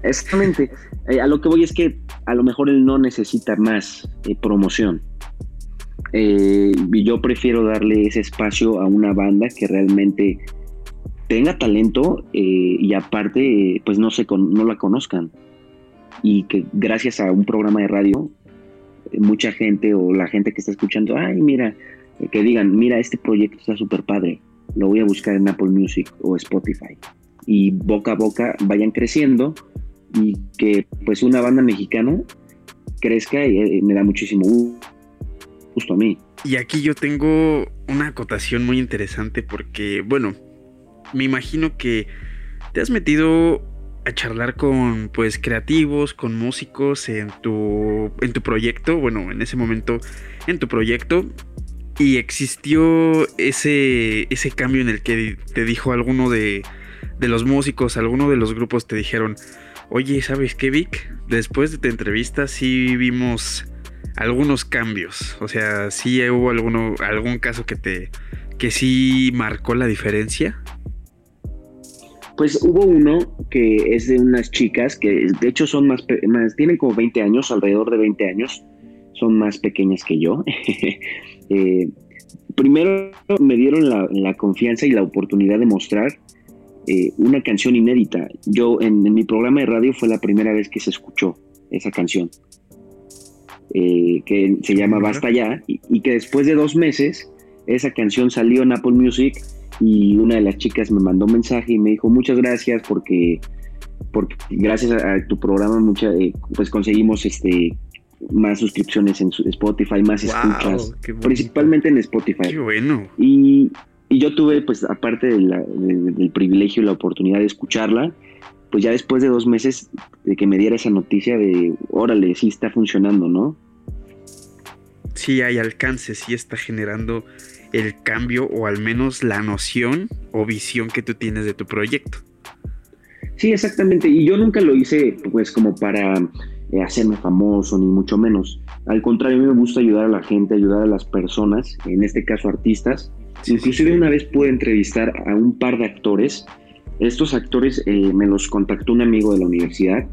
Exactamente. Eh, a lo que voy es que a lo mejor él no necesita más eh, promoción. yo prefiero darle ese espacio a una banda que realmente tenga talento y aparte, pues no, se no la conozcan. Y que gracias a un programa de radio mucha gente o la gente que está escuchando, ay, mira, que digan, mira, este proyecto está súper padre, lo voy a buscar en Apple Music o Spotify. Y boca a boca vayan creciendo y que pues una banda mexicana crezca y eh, me da muchísimo gusto a mí. Y aquí yo tengo una acotación muy interesante porque, bueno, me imagino que te has metido a charlar con pues creativos, con músicos en tu en tu proyecto, bueno, en ese momento en tu proyecto y existió ese ese cambio en el que te dijo alguno de de los músicos, alguno de los grupos te dijeron, "Oye, ¿sabes qué, Vic? Después de tu entrevista sí vimos algunos cambios, o sea, sí hubo alguno algún caso que te que sí marcó la diferencia." Pues hubo uno que es de unas chicas que de hecho son más, más tienen como 20 años, alrededor de 20 años, son más pequeñas que yo. [LAUGHS] Eh, primero me dieron la, confianza y la oportunidad de mostrar eh, una canción inédita. Yo en, mi programa de radio fue la primera vez que se escuchó esa canción, eh, que se llama Basta Ya, y que después de dos meses esa canción salió en Apple Music y una de las chicas me mandó un mensaje y me dijo muchas gracias porque, porque gracias a, tu programa mucha, eh, pues conseguimos este más suscripciones en Spotify, más escuchas, principalmente en Spotify. Qué bueno. Y, y yo tuve, pues aparte del privilegio y la oportunidad de escucharla, pues ya después de dos meses de que me diera esa noticia de, órale, sí está funcionando, ¿no? Sí hay alcance, sí está generando el cambio o al menos la noción o visión que tú tienes de tu proyecto. Sí, exactamente. Y yo nunca lo hice pues como para eh, hacerme famoso, ni mucho menos. Al contrario, a mí me gusta ayudar a la gente, ayudar a las personas, en este caso artistas. Inclusive una vez pude entrevistar a un par de actores. Estos actores eh, me los contactó un amigo de la universidad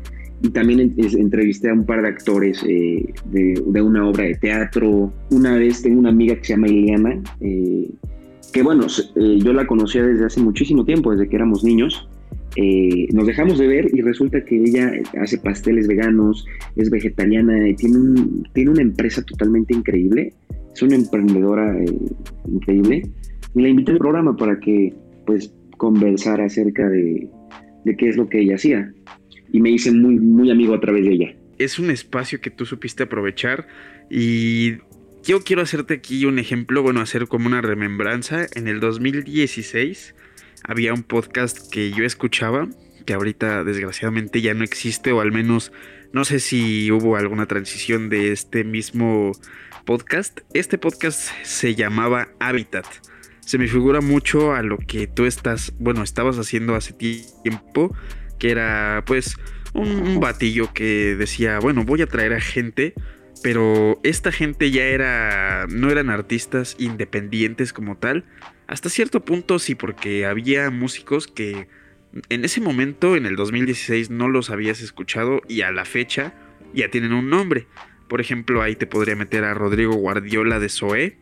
y también entrevisté a un par de actores eh, de, una obra de teatro. Una vez tengo una amiga que se llama Ileana, eh, que bueno, eh, yo la conocía desde hace muchísimo tiempo, desde que éramos niños. nos dejamos de ver y resulta que ella hace pasteles veganos, es vegetariana, tiene, un, tiene una empresa totalmente increíble, es una emprendedora increíble. Y la invité al programa para que pues conversara acerca de, de qué es lo que ella hacía y me hice muy, muy amigo a través de ella. Es un espacio que tú supiste aprovechar y yo quiero hacerte aquí un ejemplo, bueno, hacer como una remembranza. En el 2016 había un podcast que yo escuchaba, que ahorita desgraciadamente ya no existe, o al menos no sé si hubo alguna transición de este mismo podcast. Este podcast se llamaba Habitat. Se me figura mucho a lo que tú estás, bueno, estabas haciendo hace tiempo que era pues un, batillo que decía, bueno, voy a traer a gente, pero esta gente ya era, no eran artistas independientes como tal, hasta cierto punto sí, porque había músicos que en ese momento, en el 2016, no los habías escuchado y a la fecha ya tienen un nombre. Por ejemplo, ahí te podría meter a Rodrigo Guardiola de Zoé,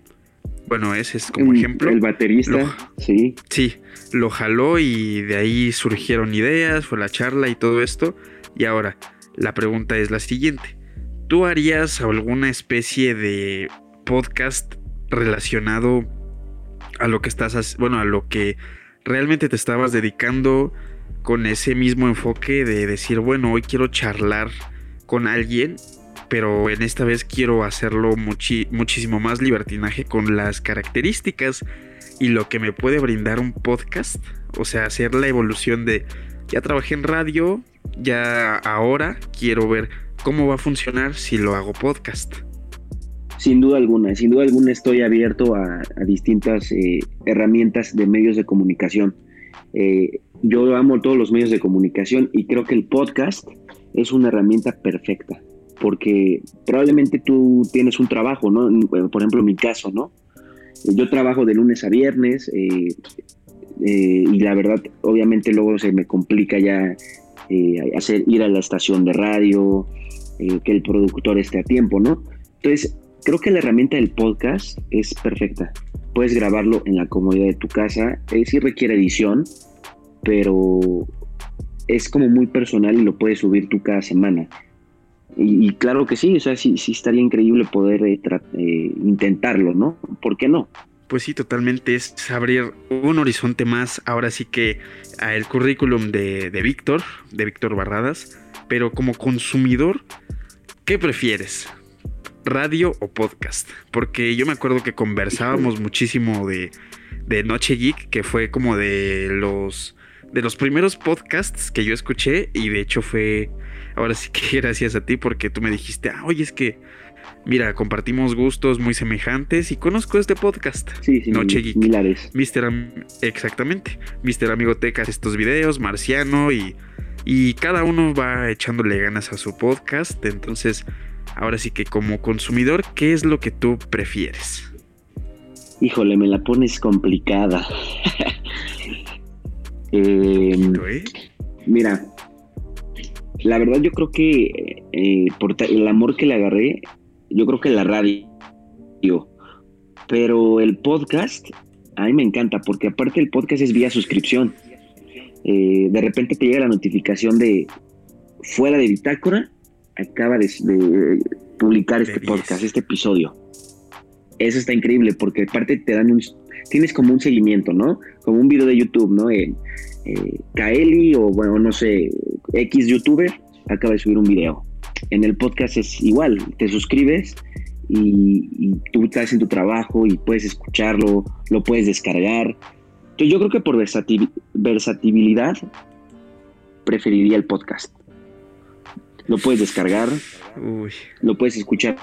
bueno, ese es como ejemplo. El baterista, sí. Sí, lo jaló y de ahí surgieron ideas, fue la charla y todo esto. Y ahora, la pregunta es la siguiente. ¿tú harías alguna especie de podcast relacionado a lo que estás, bueno, a lo que realmente te estabas dedicando con ese mismo enfoque de decir, bueno, hoy quiero charlar con alguien, pero en esta vez quiero hacerlo muchísimo más libertinaje con las características y lo que me puede brindar un podcast, o sea, hacer la evolución de, ya trabajé en radio, ya ahora quiero ver cómo va a funcionar si lo hago podcast. Sin duda alguna, sin duda alguna estoy abierto a, distintas eh, herramientas de medios de comunicación. Eh, yo amo todos los medios de comunicación y creo que el podcast es una herramienta perfecta, porque probablemente tú tienes un trabajo, ¿no? Por ejemplo, en mi caso, ¿no? Yo trabajo de lunes a viernes eh, y la verdad, obviamente luego se me complica ya hacer ir a la estación de radio, que el productor esté a tiempo, ¿no? Entonces, Creo que la herramienta del podcast es perfecta. Puedes grabarlo en la comodidad de tu casa. Eh, sí requiere edición, pero es como muy personal y lo puedes subir tú cada semana. Y, claro que sí, o sea, sí, sí estaría increíble poder eh, eh, intentarlo, ¿no? ¿Por qué no? Pues sí, totalmente es abrir un horizonte más, ahora sí que al currículum de, de Víctor, de Víctor Barradas, pero como consumidor, ¿qué prefieres? radio o podcast. Porque yo me acuerdo que conversábamos muchísimo de, de Noche Geek, que fue como de los, de los primeros podcasts que yo escuché. Y de hecho fue, ahora sí que [LAUGHS] gracias a ti, porque tú me dijiste, ah, oye, es que, mira, compartimos gustos muy semejantes y conozco este podcast. Sí, sí, Noche Geek. Milares. Mister, exactamente. Mister Amigoteca estos videos, Marciano y... Y cada uno va echándole ganas a su podcast. Entonces, Ahora sí que como consumidor, ¿qué es lo que tú prefieres? Híjole, me la pones complicada. [LAUGHS] Em, mira, la verdad yo creo que eh, por el amor que le agarré, yo creo que la radio. Pero el podcast, a mí me encanta, porque aparte el podcast es vía suscripción. Eh, de repente te llega la notificación de fuera de bitácora acaba de, publicar este podcast, este episodio. Eso está increíble porque aparte te dan un... Tienes como un seguimiento, ¿no? Como un video de YouTube, ¿no? Eh, Kaeli o, bueno, no sé, X youtuber acaba de subir un video. En el podcast es igual, te suscribes y, y, tú estás en tu trabajo y puedes escucharlo, lo puedes descargar. Entonces yo creo que por versatilidad preferiría el podcast. Lo puedes descargar, lo puedes escuchar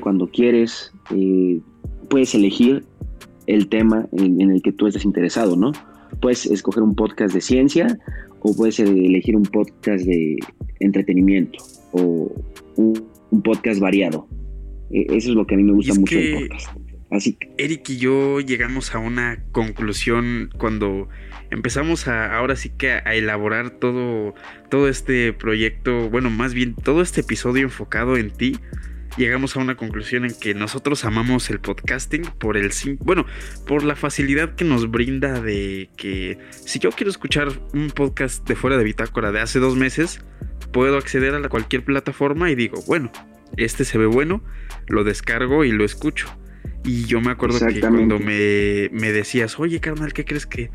cuando quieres, eh, puedes elegir el tema en, el que tú estés interesado, ¿no? Puedes escoger un podcast de ciencia o puedes elegir un podcast de entretenimiento o un, podcast variado. E, eso es lo que a mí me gusta mucho del podcast. Así Eric y yo llegamos a una conclusión cuando empezamos a ahora sí que a, elaborar todo, todo este proyecto, bueno, más bien todo este episodio enfocado en ti. Llegamos a una conclusión en que nosotros amamos el podcasting por el bueno, por la facilidad que nos brinda de que si yo quiero escuchar un podcast de fuera de bitácora de hace dos meses, puedo acceder a cualquier plataforma y digo, bueno, este se ve bueno, lo descargo y lo escucho. Y yo me acuerdo que cuando me, me, decías, oye carnal, ¿qué crees que?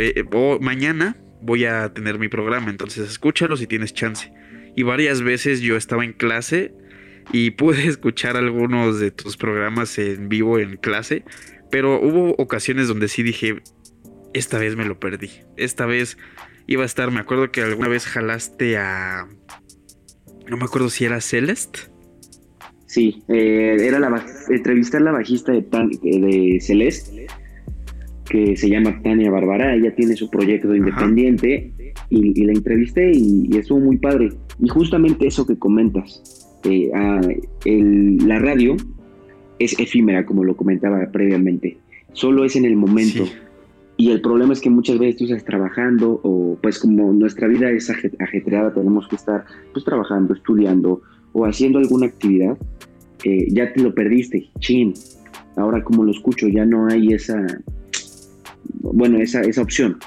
Eh, o, mañana voy a tener mi programa, entonces escúchalo si tienes chance. Y varias veces yo estaba en clase y pude [LAUGHS] escuchar algunos de tus programas en vivo en clase, pero hubo ocasiones donde sí dije, esta vez me lo perdí. Esta vez iba a estar, me acuerdo que alguna vez jalaste a... No me acuerdo si era Celeste Sí, eh, era la entrevistar la bajista de, de Celeste, que se llama Tania Bárbara, ella tiene su proyecto independiente y, la entrevisté y, estuvo muy padre. Y justamente eso que comentas, eh, ah, la radio es efímera, como lo comentaba previamente, solo es en el momento. Y el problema es que muchas veces tú estás trabajando o pues como nuestra vida es ajetreada, tenemos que estar pues trabajando, estudiando o haciendo alguna actividad ya te lo perdiste, chin. Ahora como lo escucho, ya no hay esa, bueno, esa, esa opción.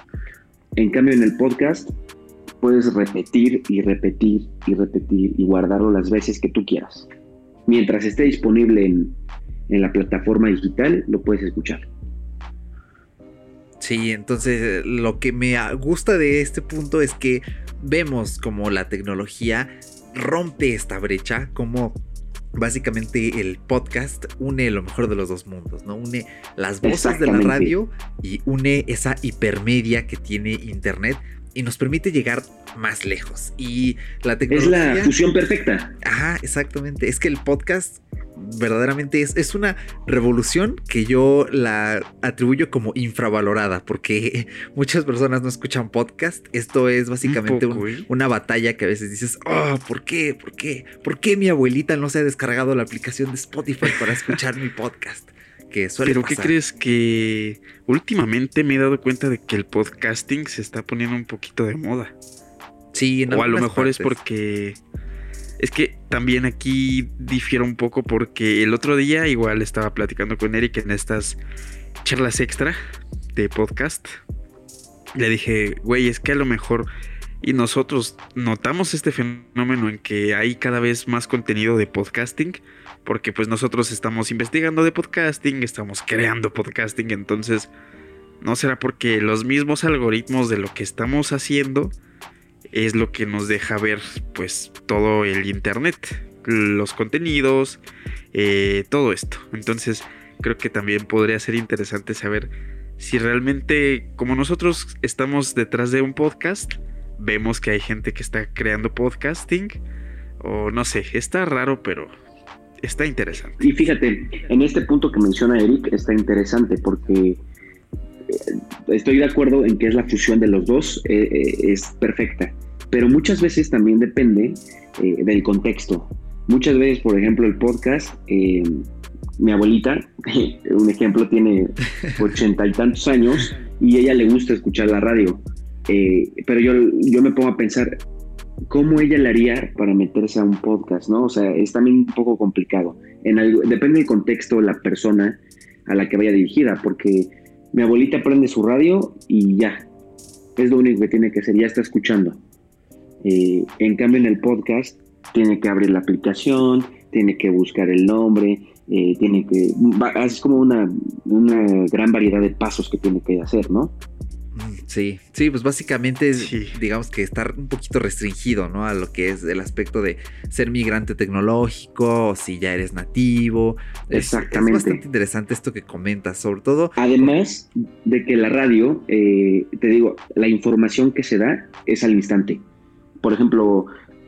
En cambio, en el podcast puedes repetir y repetir y repetir y guardarlo las veces que tú quieras. mientras esté disponible en, en la plataforma digital, lo puedes escuchar. Sí, entonces lo que me gusta de este punto es que vemos como la tecnología rompe esta brecha, como básicamente el podcast une lo mejor de los dos mundos, ¿no? Une las voces de la radio y une esa hipermedia que tiene Internet y nos permite llegar más lejos. Y la tecnología... Es la fusión perfecta. Ajá, exactamente. Es que el podcast verdaderamente es, es, una revolución que yo la atribuyo como infravalorada, porque [LAUGHS] muchas personas no escuchan podcast. Esto es básicamente ¿eh? una batalla que a veces dices, oh, ¿por qué? ¿Por qué? ¿Por qué mi abuelita no se ha descargado la aplicación de Spotify para escuchar mi podcast? Que suele Pero ¿qué crees que últimamente me he dado cuenta de que el podcasting se está poniendo un poquito de moda? Sí, O a lo mejor es porque es que también aquí difiere un poco porque el otro día igual estaba platicando con Eric en estas charlas extra de podcast. Le dije, güey, es que a lo mejor y nosotros notamos este fenómeno en que hay cada vez más contenido de podcasting, porque pues nosotros estamos investigando de podcasting, estamos creando podcasting, entonces no será porque los mismos algoritmos de lo que estamos haciendo es lo que nos deja ver pues todo el internet, los contenidos, eh, todo esto. Entonces creo que también podría ser interesante saber si realmente como nosotros estamos detrás de un podcast, vemos que hay gente que está creando podcasting o no sé, está raro pero está interesante. Y fíjate, en este punto que menciona Eric está interesante porque estoy de acuerdo en que es la fusión de los dos, eh, eh, es perfecta, pero muchas veces también depende eh, del contexto. Muchas veces, por ejemplo, el podcast, mi abuelita, [LAUGHS] un ejemplo, tiene [LAUGHS] ochenta y tantos años y ella le gusta escuchar la radio, pero yo, yo me pongo a pensar, ¿cómo ella le haría para meterse a un podcast? ¿no? O sea, es también un poco complicado. En depende del contexto, la persona a la que vaya dirigida, porque mi abuelita prende su radio y ya. Es lo único que tiene que hacer, ya está escuchando. Eh, en cambio, en el podcast, tiene que abrir la aplicación, tiene que buscar el nombre, eh, tiene que. Es como una, una gran variedad de pasos que tiene que hacer, ¿no? Sí, sí, pues básicamente digamos que estar un poquito restringido, ¿no? A lo que es el aspecto de ser migrante tecnológico, o si ya eres nativo. Exactamente. Es, bastante interesante esto que comentas, sobre todo. Además de que la radio, eh, te digo, la información que se da es al instante. Por ejemplo,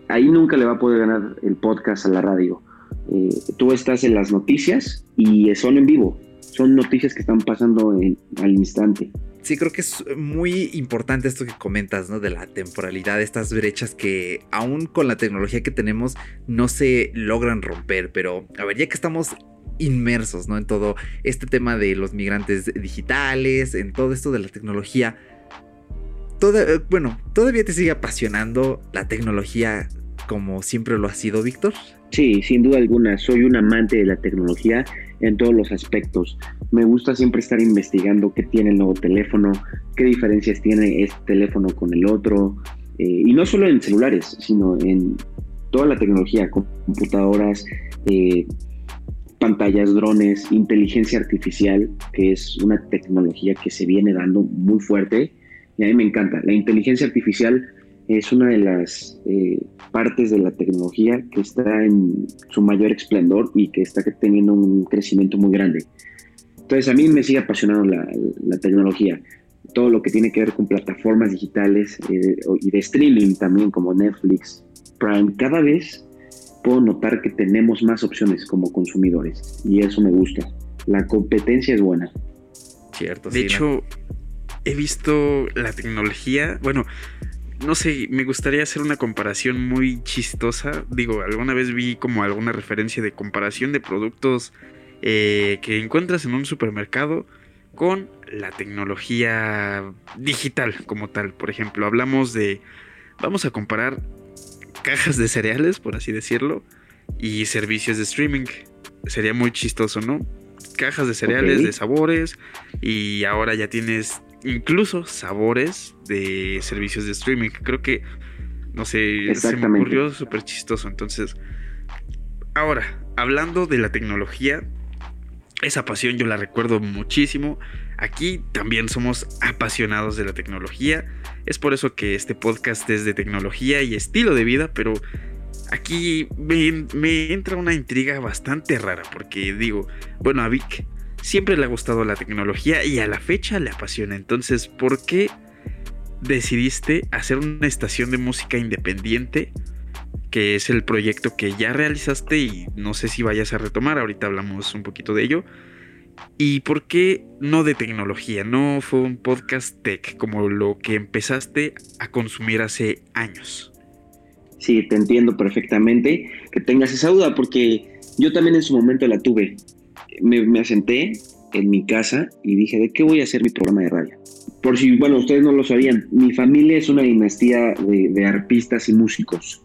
ahí nunca le va a poder ganar el podcast a la radio. Eh, tú estás en las noticias y son en vivo. Son noticias que están pasando al instante. Sí, creo que es muy importante esto que comentas, ¿no? De la temporalidad, estas brechas que aún con la tecnología que tenemos no se logran romper, pero a ver, ya que estamos inmersos, ¿no? En todo este tema de los migrantes digitales, en todo esto de la tecnología, toda, bueno, ¿todavía te sigue apasionando la tecnología como siempre lo ha sido, Víctor? Sí, sin duda alguna, soy un amante de la tecnología en todos los aspectos. Me gusta siempre estar investigando qué tiene el nuevo teléfono, qué diferencias tiene este teléfono con el otro, eh, y no solo en celulares, sino en toda la tecnología, computadoras, eh, pantallas, drones, inteligencia artificial, que es una tecnología que se viene dando muy fuerte, y a mí me encanta. La inteligencia artificial es una de las eh, partes de la tecnología que está en su mayor esplendor y que está teniendo un crecimiento muy grande. Entonces a mí me sigue apasionando la, tecnología, todo lo que tiene que ver con plataformas digitales eh, y de streaming también como Netflix, Prime, cada vez puedo notar que tenemos más opciones como consumidores y eso me gusta. La competencia es buena. Cierto. De hecho, he visto la tecnología, bueno, no sé, me gustaría hacer una comparación muy chistosa. Digo, alguna vez vi como alguna referencia de comparación de productos eh, que encuentras en un supermercado con la tecnología digital como tal. Por ejemplo, hablamos de, vamos a comparar cajas de cereales, por así decirlo, y servicios de streaming. Sería muy chistoso, ¿no? Cajas de cereales de sabores y ahora ya tienes incluso sabores de servicios de streaming. Creo que, no sé, se me ocurrió súper chistoso. Entonces, ahora, hablando de la tecnología, esa pasión yo la recuerdo muchísimo. Aquí también somos apasionados de la tecnología. Es por eso que este podcast es de tecnología y estilo de vida, pero aquí me, entra una intriga bastante rara porque digo, bueno, a Vic siempre le ha gustado la tecnología y a la fecha le apasiona. Entonces, ¿por qué decidiste hacer una estación de música independiente? Que es el proyecto que ya realizaste y no sé si vayas a retomar, ahorita hablamos un poquito de ello. ¿Y por qué no de tecnología? No fue un podcast tech como lo que empezaste a consumir hace años. Sí, te entiendo perfectamente que tengas esa duda porque yo también en su momento la tuve. Me, me asenté en mi casa y dije, ¿de qué voy a hacer mi programa de radio? Por si, bueno, ustedes no lo sabían, mi familia es una dinastía de, artistas y músicos.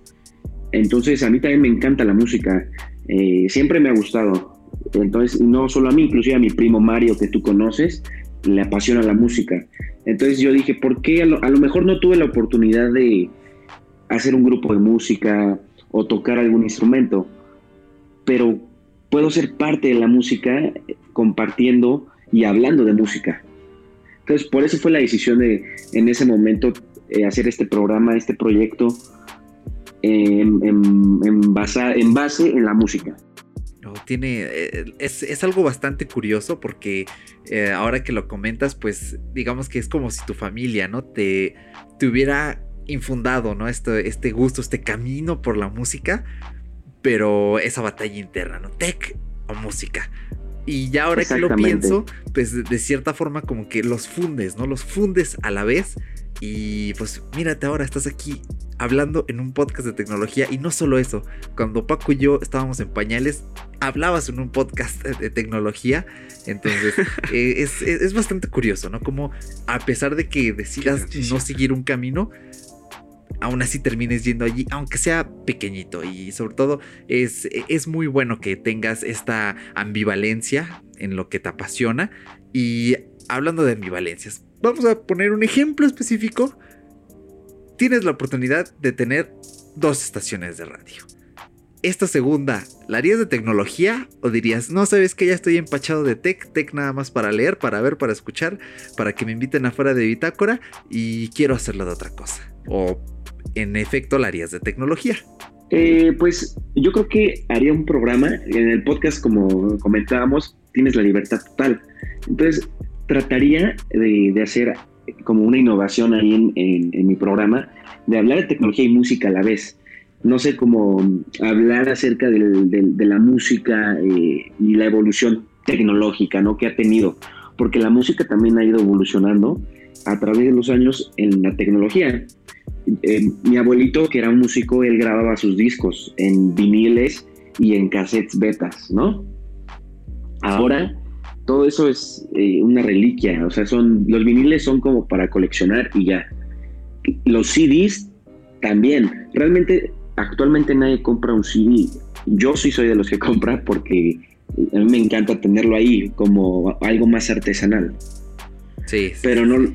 Entonces a mí también me encanta la música, eh, siempre me ha gustado. Entonces, no solo a mí, inclusive a mi primo Mario, que tú conoces, le apasiona la música. Entonces yo dije, ¿por qué? A lo, mejor no tuve la oportunidad de hacer un grupo de música o tocar algún instrumento, pero puedo ser parte de la música compartiendo y hablando de música. Entonces, por eso fue la decisión de, en ese momento, eh, hacer este programa, este proyecto, en, en, base, en base en la música tiene. Eh, es, algo bastante curioso porque eh, ahora que lo comentas, pues digamos que es como si tu familia, ¿no? Te, te hubiera infundado, ¿no? Este, este gusto, este camino por la música, pero esa batalla interna, ¿no? Tech o música. Y ya ahora que lo pienso, pues de cierta forma como que los fundes, ¿no? Los fundes a la vez y pues mírate ahora, estás aquí hablando en un podcast de tecnología y no solo eso, cuando Paco y yo estábamos en pañales, hablabas en un podcast de tecnología, entonces [LAUGHS] eh, es, bastante curioso, ¿no? Como a pesar de que decidas no seguir un camino, aún así termines yendo allí, aunque sea pequeñito y sobre todo es, es muy bueno que tengas esta ambivalencia en lo que te apasiona y hablando de ambivalencias, vamos a poner un ejemplo específico. Tienes la oportunidad de tener dos estaciones de radio. Esta segunda, ¿la harías de tecnología o dirías, no sabes que ya estoy empachado de tech, tech nada más para leer, para ver, para escuchar, para que me inviten afuera de bitácora y quiero hacerlo de otra cosa? O en efecto la harías de tecnología. Eh, pues yo creo que haría un programa, en el podcast como comentábamos, tienes la libertad total. Entonces, trataría de, hacer como una innovación ahí en, mi programa, de hablar de tecnología y música a la vez. No sé cómo hablar acerca de la música eh, y la evolución tecnológica ¿no? que ha tenido, porque la música también ha ido evolucionando a través de los años en la tecnología. Eh, mi abuelito, que era un músico, él grababa sus discos en viniles y en cassettes betas, ¿no? Ahora todo eso es eh, una reliquia, o sea, son los viniles son como para coleccionar y ya. Los CDs también. Realmente actualmente nadie compra un CD. Yo sí soy de los que compra porque a mí me encanta tenerlo ahí como algo más artesanal. Sí, Pero no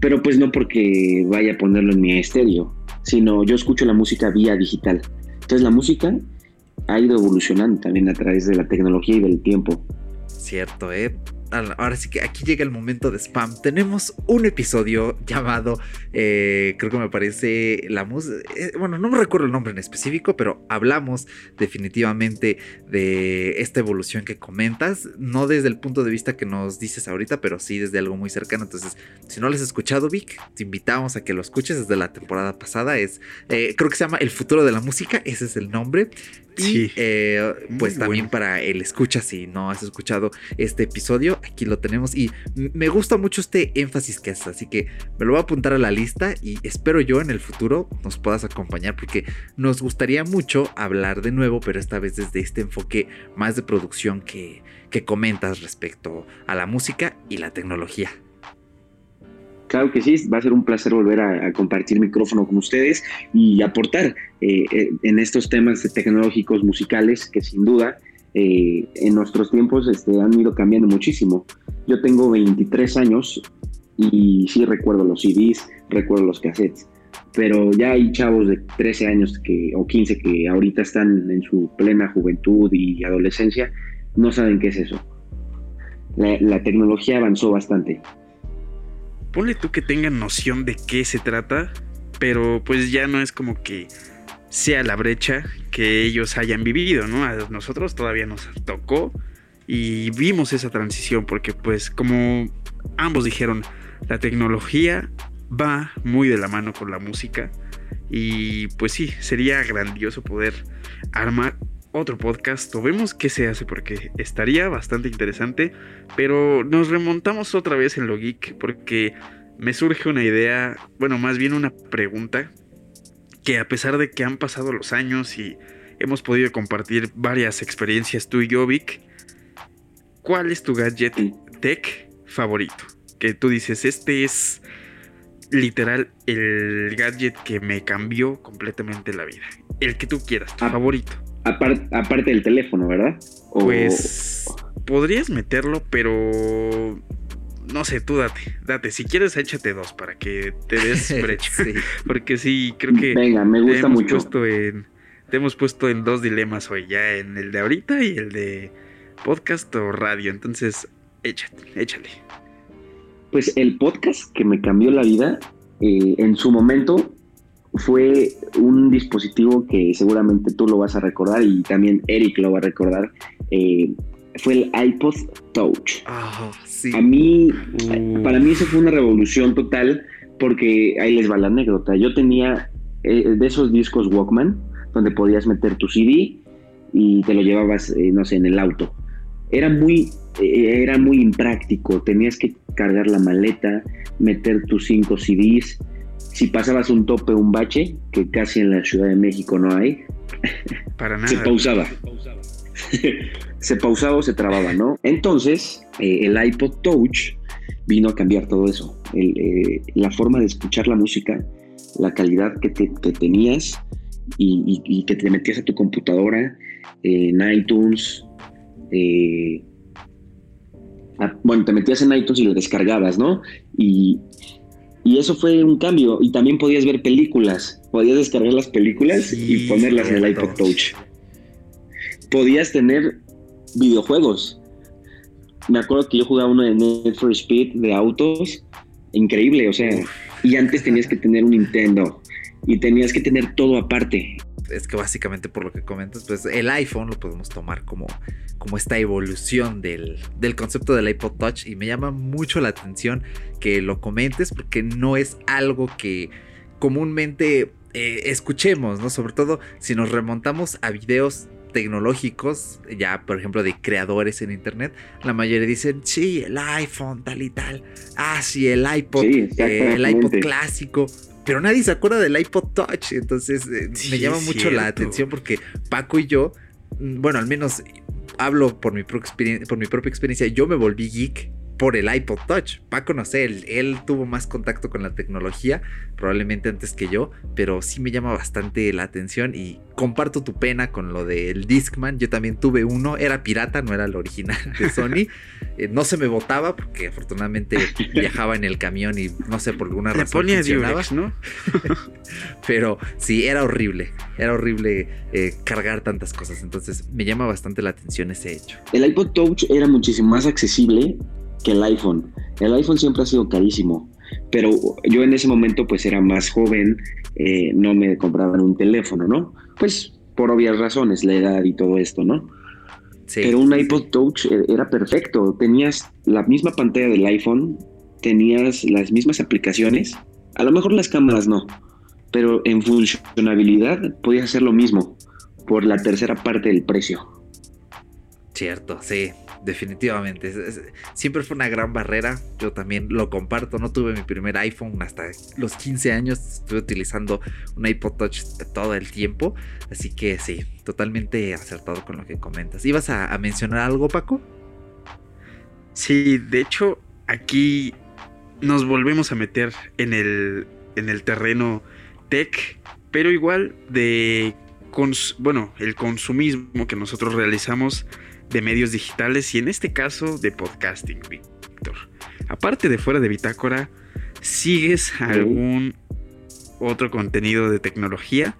pero pues no porque vaya a ponerlo en mi estéreo, sino yo escucho la música vía digital. Entonces la música ha ido evolucionando también a través de la tecnología y del tiempo. Cierto, ¿eh? Ahora sí que aquí llega el momento de spam. Tenemos un episodio llamado, eh, creo que me parece la música, eh, bueno, no me recuerdo el nombre en específico, pero hablamos definitivamente de esta evolución que comentas, no desde el punto de vista que nos dices ahorita, pero sí desde algo muy cercano. Entonces, si no lo has escuchado, Vic, te invitamos a que lo escuches desde la temporada pasada. Es, eh, creo que se llama El futuro de la música, ese es el nombre. Y eh, pues también para el escucha, si no has escuchado este episodio, aquí lo tenemos. Y me gusta mucho este énfasis que haces, así que me lo voy a apuntar a la lista y espero yo en el futuro nos puedas acompañar porque nos gustaría mucho hablar de nuevo, pero esta vez desde este enfoque más de producción que, que comentas respecto a la música y la tecnología. Claro que sí, va a ser un placer volver a, compartir micrófono con ustedes y aportar eh, eh, en estos temas tecnológicos musicales que sin duda eh, en nuestros tiempos este, han ido cambiando muchísimo. Yo tengo 23 años y sí recuerdo los CDs, recuerdo los cassettes. pero ya hay chavos de 13 años que, o 15 que ahorita están en su plena juventud y adolescencia, no saben qué es eso. La, tecnología avanzó bastante. Ponle tú que tengan noción de qué se trata, pero pues ya no es como que sea la brecha que ellos hayan vivido, ¿no? A nosotros todavía nos tocó y vimos esa transición porque pues como ambos dijeron, la tecnología va muy de la mano con la música. Y pues sí, sería grandioso poder armar otro podcast vemos qué se hace porque estaría bastante interesante. Pero nos remontamos otra vez en lo geek porque me surge una idea, bueno, más bien una pregunta. Que a pesar de que han pasado los años y hemos podido compartir varias experiencias tú y yo, Vic, ¿cuál es tu gadget tech favorito? Que tú dices, este es literal el gadget que me cambió completamente la vida. El que tú quieras, tu ah, favorito. aparte del teléfono, ¿verdad? Pues podrías meterlo, pero no sé, tú date, date. Si quieres, échate dos para que te des [LAUGHS] brecha. Porque sí, creo que. Venga, me gusta mucho. te hemos puesto en dos dilemas hoy, ya en el de ahorita y el de podcast o radio. Entonces, échate, échale. Pues el podcast que me cambió la vida eh, en su momento fue un dispositivo que seguramente tú lo vas a recordar y también Eric lo va a recordar. Eh, fue el iPod Touch. Ah, a mí, uh. para mí eso fue una revolución total porque ahí les va la anécdota. Yo tenía eh, de esos discos Walkman donde podías meter tu CD y te lo llevabas, no sé, en el auto. Era muy eh, era muy impráctico. Tenías que cargar la maleta, meter tus cinco CDs. Si pasabas un tope, un bache, que casi en la Ciudad de México no hay, Para [LAUGHS] nada. se pausaba. se pausaba [LAUGHS] o se trababa, ¿no? Entonces, eh, el iPod Touch vino a cambiar todo eso. Eh, la forma de escuchar la música, la calidad que, tenías y, que te metías a tu computadora en iTunes, eh, bueno, te metías en iTunes y lo descargabas, ¿no? Y, eso fue un cambio. Y también podías ver películas. Podías descargar las películas y ponerlas en el iPod Touch. Podías tener videojuegos. Me acuerdo que yo jugaba uno de Need for Speed de autos. Increíble, o sea. Y antes tenías que tener un Nintendo. Y tenías que tener todo aparte es que básicamente por lo que comentas, pues el iPhone lo podemos tomar como, como esta evolución del, concepto del iPod Touch y me llama mucho la atención que lo comentes porque no es algo que comúnmente eh, escuchemos, ¿no? Sobre todo si nos remontamos a videos tecnológicos, ya por ejemplo de creadores en internet, la mayoría dicen, sí, el iPhone tal y tal, ah, sí, el iPod, eh, el iPod clásico, pero nadie se acuerda del iPod Touch. Entonces eh, me llama mucho la atención porque Paco y yo, mm, bueno, al menos hablo por mi, por mi propia experiencia, yo me volví geek por el iPod Touch. Paco, no sé, él, tuvo más contacto con la tecnología, probablemente antes que yo, pero sí me llama bastante la atención y comparto tu pena con lo del Discman. Yo también tuve uno, era pirata, no era el original de [LAUGHS] Sony. Eh, no se me botaba porque afortunadamente [LAUGHS] viajaba en el camión y no sé por alguna razón funcionaba. ¿no? [LAUGHS] pero sí, era horrible, era horrible eh, cargar tantas cosas. Entonces me llama bastante la atención ese hecho. El iPod Touch era muchísimo más accesible que el iPhone. El iPhone siempre ha sido carísimo, pero yo en ese momento pues era más joven, eh, no me compraban un teléfono, ¿no? Pues por obvias razones, la edad y todo esto, ¿no? Sí, pero un iPod Touch eh, era perfecto, tenías la misma pantalla del iPhone, tenías las mismas aplicaciones, a lo mejor las cámaras no, pero en funcionabilidad podías hacer lo mismo por la tercera parte del precio. Cierto, sí, definitivamente. siempre fue una gran barrera. Yo también lo comparto. No tuve mi primer iPhone hasta los 15 años. Estuve utilizando un iPod Touch todo el tiempo. Así que sí, totalmente acertado con lo que comentas. ¿Ibas a, mencionar algo, Paco? Sí, de hecho, aquí nos volvemos a meter en el, en el terreno tech, pero igual de, bueno, el consumismo que nosotros realizamos de medios digitales y en este caso de podcasting, Víctor. Aparte de fuera de Bitácora, ¿sigues algún otro contenido de tecnología.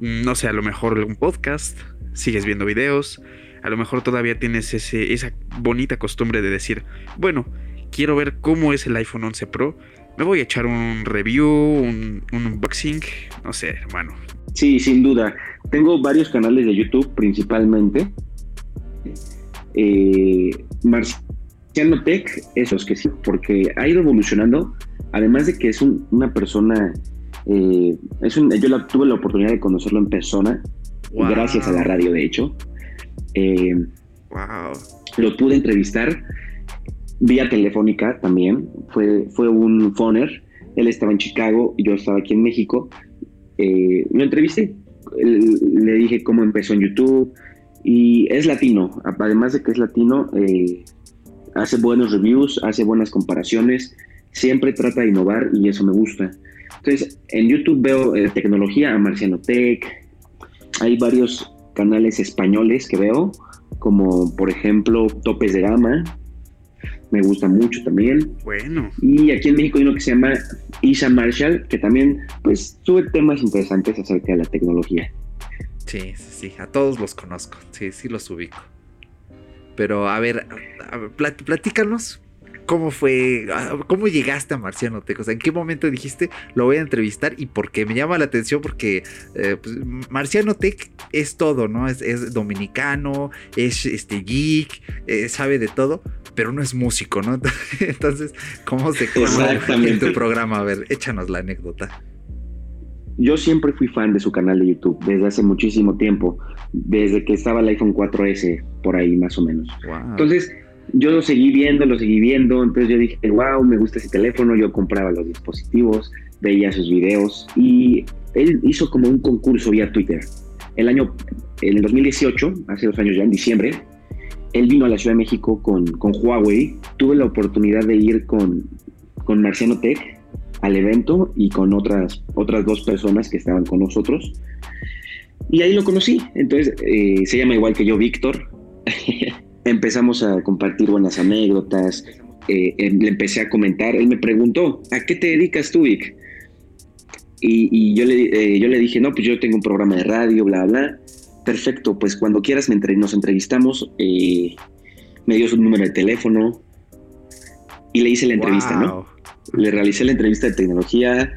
No sé, a lo mejor un podcast, sigues viendo videos, a lo mejor todavía tienes ese, esa bonita costumbre de decir, bueno, quiero ver cómo es el iPhone 11 Pro, me voy a echar un review, un, unboxing, no sé, hermano. Sí, sin duda. Tengo varios canales de YouTube principalmente. Eh, Marciano Tech, esos que sí, porque ha ido evolucionando, además de que es una persona, eh, es un, yo tuve la oportunidad de conocerlo en persona, gracias a la radio de hecho. Eh, wow. Lo pude entrevistar vía telefónica también. Fue, fue un phoner. Él estaba en Chicago y yo estaba aquí en México. Eh, lo entrevisté. Le dije cómo empezó en YouTube. Y es latino. Además de que es latino, eh, hace buenos reviews, hace buenas comparaciones. Siempre trata de innovar y eso me gusta. Entonces, en YouTube veo eh, tecnología, Marciano Tech. Hay varios canales españoles que veo, como por ejemplo Topes de Gama, me gusta mucho también. Bueno. Y aquí en México hay uno que se llama Isa Marshall, que también pues sube temas interesantes acerca de la tecnología. Sí, sí, sí, a todos los conozco, sí, sí los ubico. Pero a ver, a ver platícanos ¿Cómo fue? Ah, ¿Cómo llegaste a Marciano sea, ¿en qué momento dijiste lo voy a entrevistar? Y por qué me llama la atención porque eh, pues, Marciano Tech es todo, ¿no? Es, dominicano, es este geek, eh, sabe de todo, pero no es músico, ¿no? [LAUGHS] Entonces, ¿cómo se conoce en tu programa? A ver, échanos la anécdota. Yo siempre fui fan de su canal de YouTube desde hace muchísimo tiempo, desde que estaba el iPhone 4S, por ahí más o menos. Entonces, yo lo seguí viendo, lo seguí viendo, entonces yo dije, wow, me gusta ese teléfono, yo compraba los dispositivos, veía sus videos y él hizo como un concurso vía Twitter. El año, en el 2018, hace dos años ya, en diciembre, él vino a la Ciudad de México con, con Huawei, tuve la oportunidad de ir con, con Marciano Tech al evento y con otras, otras dos personas que estaban con nosotros. Y ahí lo conocí. Entonces, eh, se llama igual que yo, Víctor. [LAUGHS] empezamos a compartir buenas anécdotas, eh, em, le empecé a comentar, él me preguntó, ¿a qué te dedicas tú, Vic? Y, yo, le, eh, yo le dije, no, pues yo tengo un programa de radio, bla, bla. Perfecto, pues cuando quieras nos entrevistamos, eh, me dio su número de teléfono y le hice la entrevista, ¿no? Le realicé la entrevista de tecnología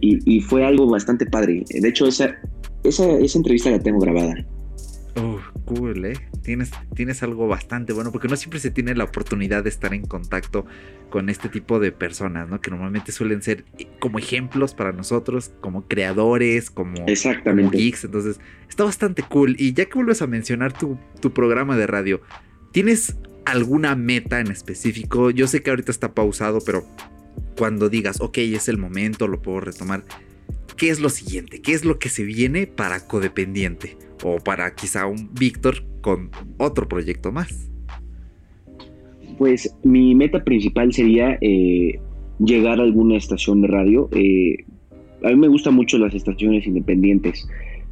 y, fue algo bastante padre. De hecho, esa, esa, esa entrevista la tengo grabada. Oh, cool, ¿eh? Tienes, tienes algo bastante bueno, porque no siempre se tiene la oportunidad de estar en contacto con este tipo de personas, ¿no? Que normalmente suelen ser como ejemplos para nosotros, como creadores, como, geeks. Entonces, está bastante cool. Y ya que vuelves a mencionar tu, tu programa de radio, ¿tienes alguna meta en específico? Yo sé que ahorita está pausado, pero cuando digas, ok, es el momento, lo puedo retomar. ¿Qué es lo siguiente? ¿Qué es lo que se viene para Codependiente? o para quizá un Víctor con otro proyecto más? Pues mi meta principal sería eh, llegar a alguna estación de radio. Eh, a mí me gustan mucho las estaciones independientes,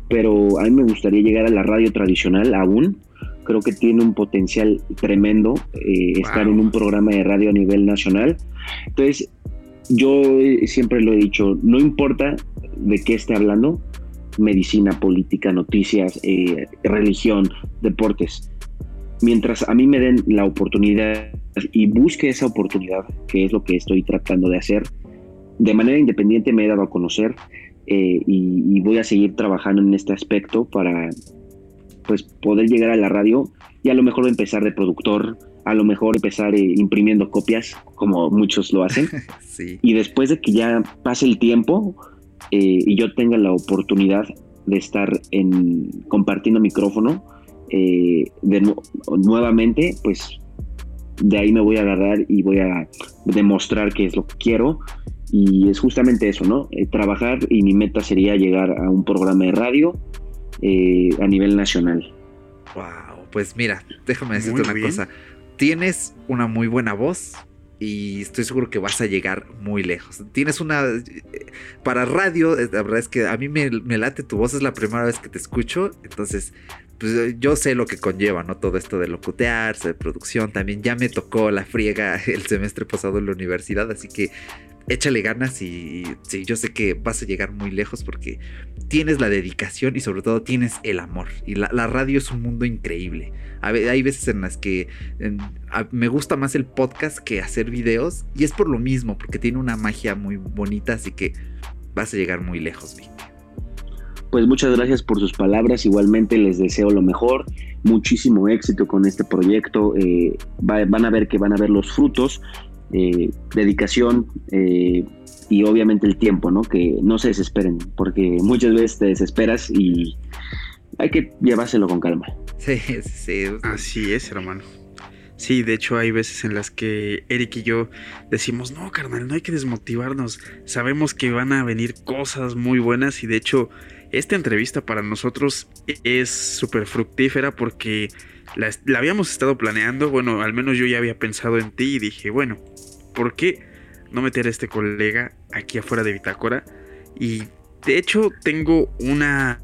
pero a mí me gustaría llegar a la radio tradicional aún. Creo que tiene un potencial tremendo eh, estar en un programa de radio a nivel nacional. Entonces, yo siempre lo he dicho, no importa de qué esté hablando, medicina, política, noticias, eh, religión, deportes. Mientras a mí me den la oportunidad y busque esa oportunidad, que es lo que estoy tratando de hacer, de manera independiente me he dado a conocer eh, y, voy a seguir trabajando en este aspecto para pues poder llegar a la radio y a lo mejor empezar de productor, a lo mejor empezar eh, imprimiendo copias, como muchos lo hacen. [LAUGHS] Y después de que ya pase el tiempo, eh, y yo tenga la oportunidad de estar en, compartiendo micrófono eh, de, nuevamente, pues de ahí me voy a agarrar y voy a demostrar qué es lo que quiero. Y es justamente eso, ¿no? Eh, trabajar y mi meta sería llegar a un programa de radio a nivel nacional. Wow, pues mira, déjame decirte una cosa. Tienes una muy buena voz, y estoy seguro que vas a llegar muy lejos. Tienes una... Para radio, eh, la verdad es que a mí me, late tu voz, es la primera vez que te escucho, entonces pues yo sé lo que conlleva, ¿no? Todo esto de locutearse, de producción, también ya me tocó la friega [LAUGHS] el semestre pasado en la universidad, así que échale ganas y, sí, yo sé que vas a llegar muy lejos porque tienes la dedicación y sobre todo tienes el amor. Y la, radio es un mundo increíble. hay veces en las que me gusta más el podcast que hacer videos y es por lo mismo, porque tiene una magia muy bonita, así que vas a llegar muy lejos, Vic. Pues muchas gracias por sus palabras. Igualmente les deseo lo mejor, muchísimo éxito con este proyecto. Eh, van a ver que van a ver los frutos eh, dedicación eh, y obviamente el tiempo, ¿no? Que no se desesperen, porque muchas veces te desesperas y hay que llevárselo con calma. Sí, sí. Así es, hermano. Sí, de hecho hay veces en las que Eric y yo decimos, no, carnal, no hay que desmotivarnos. Sabemos que van a venir cosas muy buenas y de hecho esta entrevista para nosotros es súper fructífera porque la, la, habíamos estado planeando. Bueno, al menos yo ya había pensado en ti y dije, bueno, ¿por qué no meter a este colega aquí afuera de Bitácora? Y de hecho tengo una,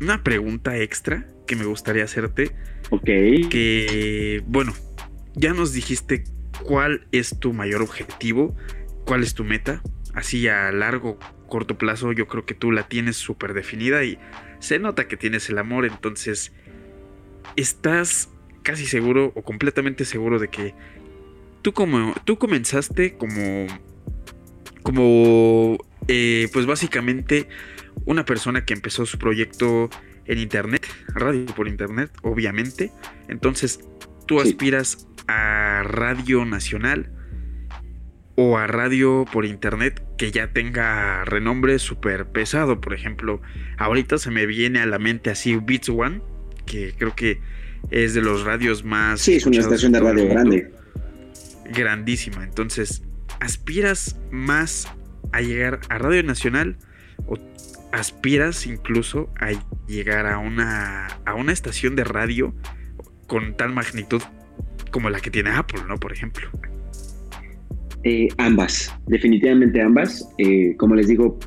una pregunta extra que me gustaría hacerte. Ok. Que, bueno, ya nos dijiste cuál es tu mayor objetivo, cuál es tu meta. Así a largo, corto plazo, yo creo que tú la tienes súper definida y se nota que tienes el amor. Entonces, ¿estás casi seguro o completamente seguro de que tú como tú comenzaste como como eh, pues básicamente una persona que empezó su proyecto en internet, radio por internet, obviamente. Entonces, tú aspiras a radio nacional o a radio por internet que ya tenga renombre súper pesado. Por ejemplo, ahorita se me viene a la mente así Beats One, que creo que es de los radios más. Sí, es una estación de radio grande grandísima. Entonces, ¿aspiras más a llegar a Radio Nacional o aspiras incluso a llegar a una, a una estación de radio con tal magnitud como la que tiene Apple, ¿no? Por ejemplo. Eh, ambas, definitivamente ambas. Eh, como les digo,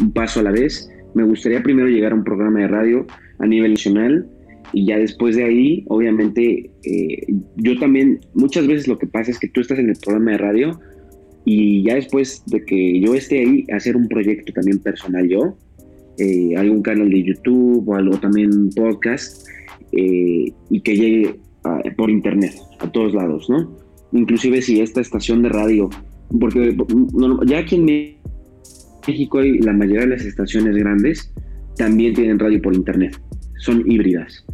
un paso a la vez. Me gustaría primero llegar a un programa de radio a nivel nacional y ya después de ahí, obviamente, eh, yo también, muchas veces lo que pasa es que tú estás en el programa de radio y ya después de que yo esté ahí, hacer un proyecto también personal yo, eh, algún canal de YouTube o algo también podcast eh, y que llegue por internet a todos lados, ¿no? Inclusive si esta estación de radio, porque ya aquí en México hay la mayoría de las estaciones grandes también tienen radio por internet, son híbridas.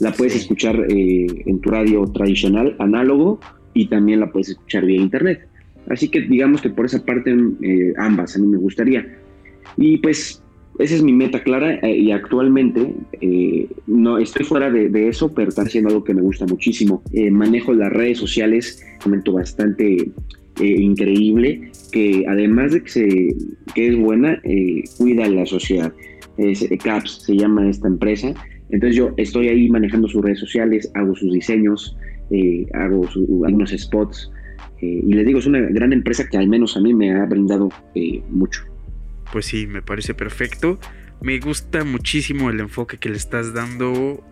La puedes escuchar eh, en tu radio tradicional, análogo, y también la puedes escuchar vía internet. Así que digamos que por esa parte eh, ambas a mí me gustaría. Y pues esa es mi meta clara eh, y actualmente no estoy fuera de, eso, pero está haciendo algo que me gusta muchísimo. manejo las redes sociales, comento bastante increíble, que además de que, se, que es buena, cuida la sociedad. CAPS se llama esta empresa entonces yo estoy ahí manejando sus redes sociales, hago sus diseños, eh, hago algunos spots eh, y les digo, es una gran empresa que al menos a mí me ha brindado eh, mucho. Pues sí, me parece perfecto. Me gusta muchísimo el enfoque que le estás dando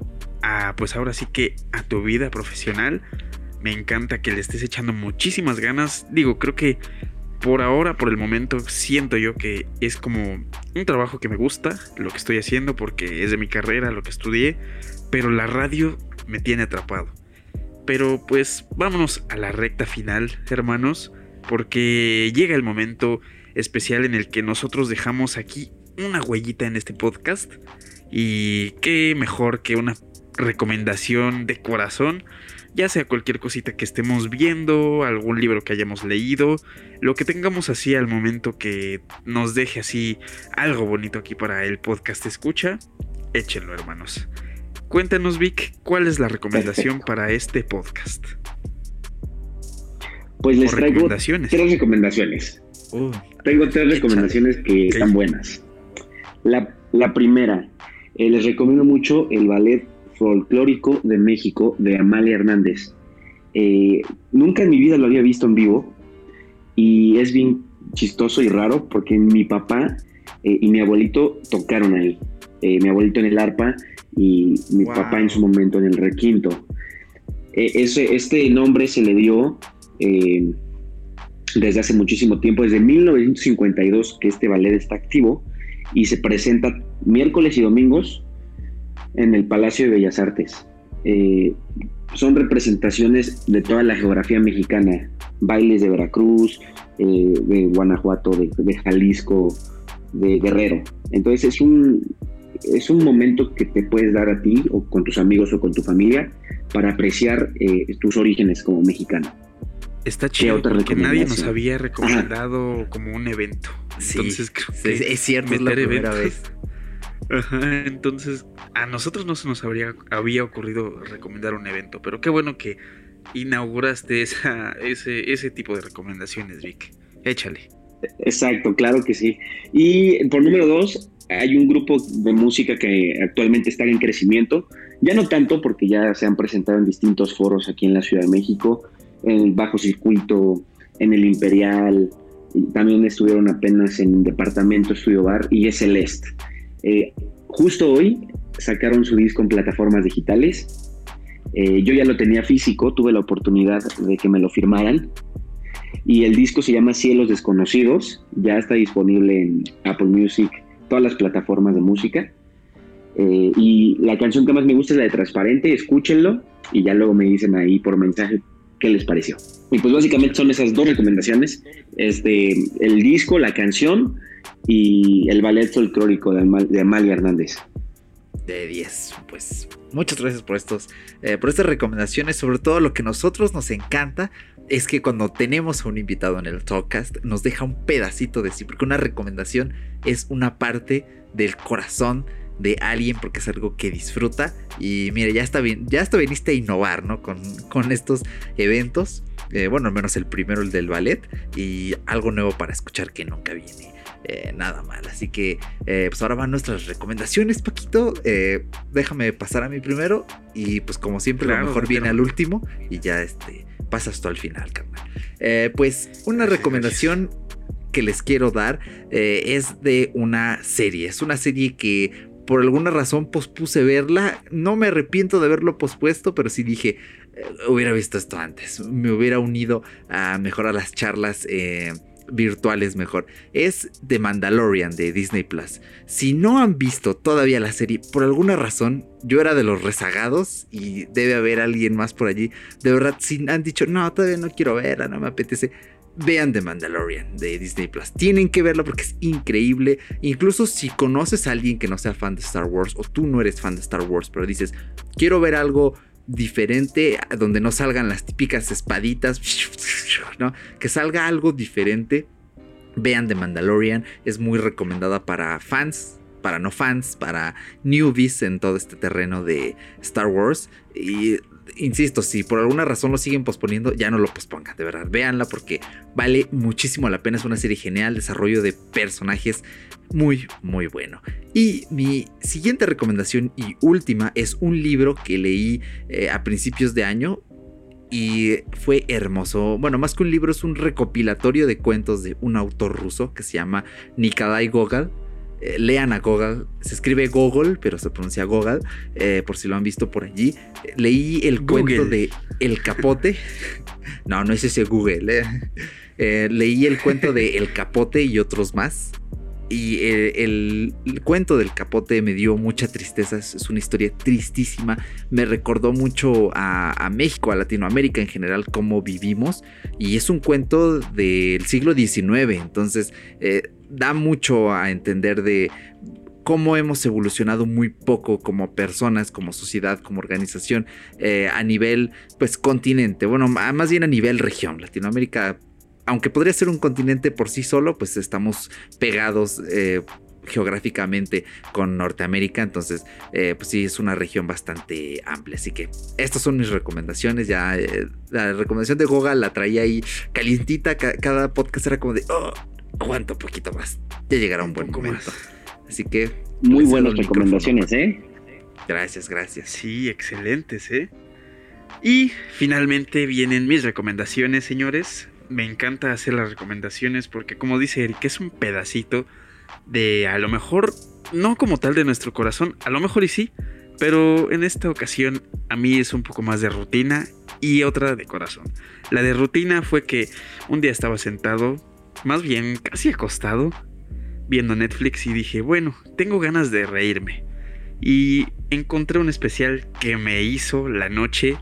a, pues ahora sí que a tu vida profesional. Me encanta que le estés echando muchísimas ganas. Digo, creo que por ahora, por el momento, siento yo que es como un trabajo que me gusta, lo que estoy haciendo, porque es de mi carrera, lo que estudié, pero la radio me tiene atrapado. Pero pues vámonos a la recta final, hermanos, porque llega el momento especial en el que nosotros dejamos aquí una huellita en este podcast. Y qué mejor que una recomendación de corazón ya sea cualquier cosita que estemos viendo, algún libro que hayamos leído, lo que tengamos así al momento que nos deje así algo bonito aquí para el podcast escucha, échenlo hermanos. Cuéntanos Vic, ¿cuál es la recomendación para este podcast? Pues les traigo tres recomendaciones. Oh, tengo tres recomendaciones que están buenas. La, primera, eh, les recomiendo mucho el ballet folclórico de México de Amalia Hernández. Eh, nunca en mi vida lo había visto en vivo y es bien chistoso y raro porque mi papá eh, y mi abuelito tocaron ahí. Eh, mi abuelito en el arpa y mi papá en su momento en el requinto. ese, este nombre se le dio desde hace muchísimo tiempo, desde 1952 que este ballet está activo y se presenta miércoles y domingos en el Palacio de Bellas Artes. Eh, son representaciones de toda la geografía mexicana, bailes de Veracruz, eh, de Guanajuato, de, Jalisco, de Guerrero. Entonces es un, es un momento que te puedes dar a ti o con tus amigos o con tu familia para apreciar eh, tus orígenes como mexicano. Está chido porque nadie nos había recomendado como un evento. Entonces es cierto, es la primera vez. Ajá, entonces a nosotros no se nos habría, había ocurrido recomendar un evento, pero qué bueno que inauguraste esa, ese, ese tipo de recomendaciones, Vic. Échale. Exacto, claro que sí. Y por número dos, hay un grupo de música que actualmente está en crecimiento. Ya no tanto porque ya se han presentado en distintos foros aquí en la Ciudad de México, en el Bajo Circuito, en el Imperial, también estuvieron apenas en Departamento Estudio Bar y es Celeste. Eh, justo hoy sacaron su disco en plataformas digitales. Eh, yo ya lo tenía físico, tuve la oportunidad de que me lo firmaran. Y el disco se llama Cielos Desconocidos, ya está disponible en Apple Music, todas las plataformas de música. Eh, y la canción que más me gusta es la de Transparente, escúchenlo y ya luego me dicen ahí por mensaje qué les pareció. Y pues básicamente son esas dos recomendaciones, este, el disco, la canción y el ballet folclórico de, de Amalia Hernández. De 10, pues muchas gracias por estos, eh, por estas recomendaciones, sobre todo lo que a nosotros nos encanta es que cuando tenemos a un invitado en el podcast nos deja un pedacito de sí, porque una recomendación es una parte del corazón de alguien porque es algo que disfruta y mire, ya está bien, ya hasta viniste a innovar, ¿no? Con, con estos eventos, eh, bueno, al menos el primero, el del ballet, y algo nuevo para escuchar que nunca viene. Eh, nada mal, así que eh, pues ahora van nuestras recomendaciones, Paquito. déjame pasar a mí primero y pues como siempre lo mejor viene al último y ya este pasas tú al final, carnal. pues una recomendación que les quiero dar es de una serie. Es una serie que por alguna razón pospuse verla. No me arrepiento de haberlo pospuesto, pero sí dije, eh, hubiera visto esto antes. Me hubiera unido a mejor a las charlas. Eh, virtuales mejor. Es The Mandalorian de Disney Plus. Si no han visto todavía la serie, por alguna razón, yo era de los rezagados y debe haber alguien más por allí. De verdad, si han dicho, no, todavía no quiero verla, no me apetece vean The Mandalorian de Disney Plus. Tienen que verlo porque es increíble. Incluso si conoces a alguien que no sea fan de Star Wars o tú no eres fan de Star Wars, pero dices, quiero ver algo diferente donde no salgan las típicas espaditas, ¿no? Que salga algo diferente. Vean The Mandalorian, es muy recomendada para fans, para no fans, para newbies en todo este terreno de Star Wars. Y insisto, si por alguna razón lo siguen posponiendo, ya no lo pospongan, de verdad, véanla porque vale muchísimo la pena, es una serie genial, desarrollo de personajes muy, muy bueno. Y mi siguiente recomendación y última es un libro que leí eh, a principios de año, y fue hermoso. Bueno, más que un libro, es un recopilatorio de cuentos de un autor ruso que se llama Nikolai Gogol. Eh, lean a Gogol, se escribe Gogol, pero se pronuncia Gogol, eh, por si lo han visto por allí. leí el cuento de El Capote. [LAUGHS] no, no es ese Google. Eh. leí el cuento de El Capote y otros más. Y el, cuento del capote me dio mucha tristeza, es una historia tristísima, me recordó mucho a, México, a Latinoamérica en general, cómo vivimos, y es un cuento del siglo XIX, entonces da mucho a entender de cómo hemos evolucionado muy poco como personas, como sociedad, como organización eh, a nivel pues continente, bueno, más bien a nivel región. Latinoamérica, aunque podría ser un continente por sí solo, pues estamos pegados eh, geográficamente con Norteamérica, entonces eh, pues sí es una región bastante amplia, así que estas son mis recomendaciones, ya la recomendación de Goga la traía ahí calientita, cada podcast era como de... Oh, aguanta un poquito más. Ya llegará un, buen momento. Así que. Muy buenas recomendaciones, ¿eh? Gracias, gracias. Sí, excelentes, ¿eh? Y finalmente vienen mis recomendaciones, señores. Me encanta hacer las recomendaciones porque, como dice Eric, es un pedacito de a lo mejor, no como tal de nuestro corazón, a lo mejor y sí, pero en esta ocasión a mí es un poco más de rutina y otra de corazón. La de rutina fue que un día estaba sentado, más bien casi acostado, viendo Netflix y dije, bueno, tengo ganas de reírme. Y encontré un especial que me hizo la noche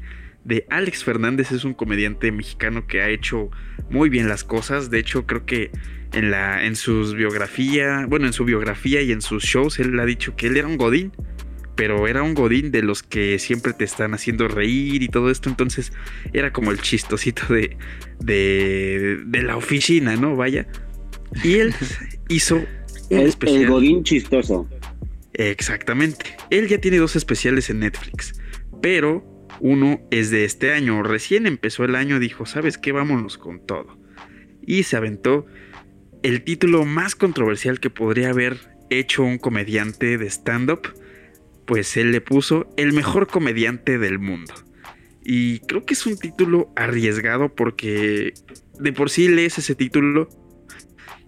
de Alex Fernández. Es un comediante mexicano que ha hecho muy bien las cosas. De hecho, creo que en, la, en sus bueno, en su biografía y en sus shows, él ha dicho que él era un godín. Pero era un godín de los que siempre te están haciendo reír y todo esto. Entonces era como el chistosito de, de, de la oficina, ¿no? Vaya. Y él [LAUGHS] hizo un El, especial. el Godín chistoso. Exactamente. Él ya tiene dos especiales en Netflix, pero uno es de este año. Recién empezó el año, dijo, ¿sabes qué? Vámonos con todo. Y se aventó el título más controversial que podría haber hecho un comediante de stand-up, pues él le puso el mejor comediante del mundo. Y creo que es un título arriesgado porque de por sí lees ese título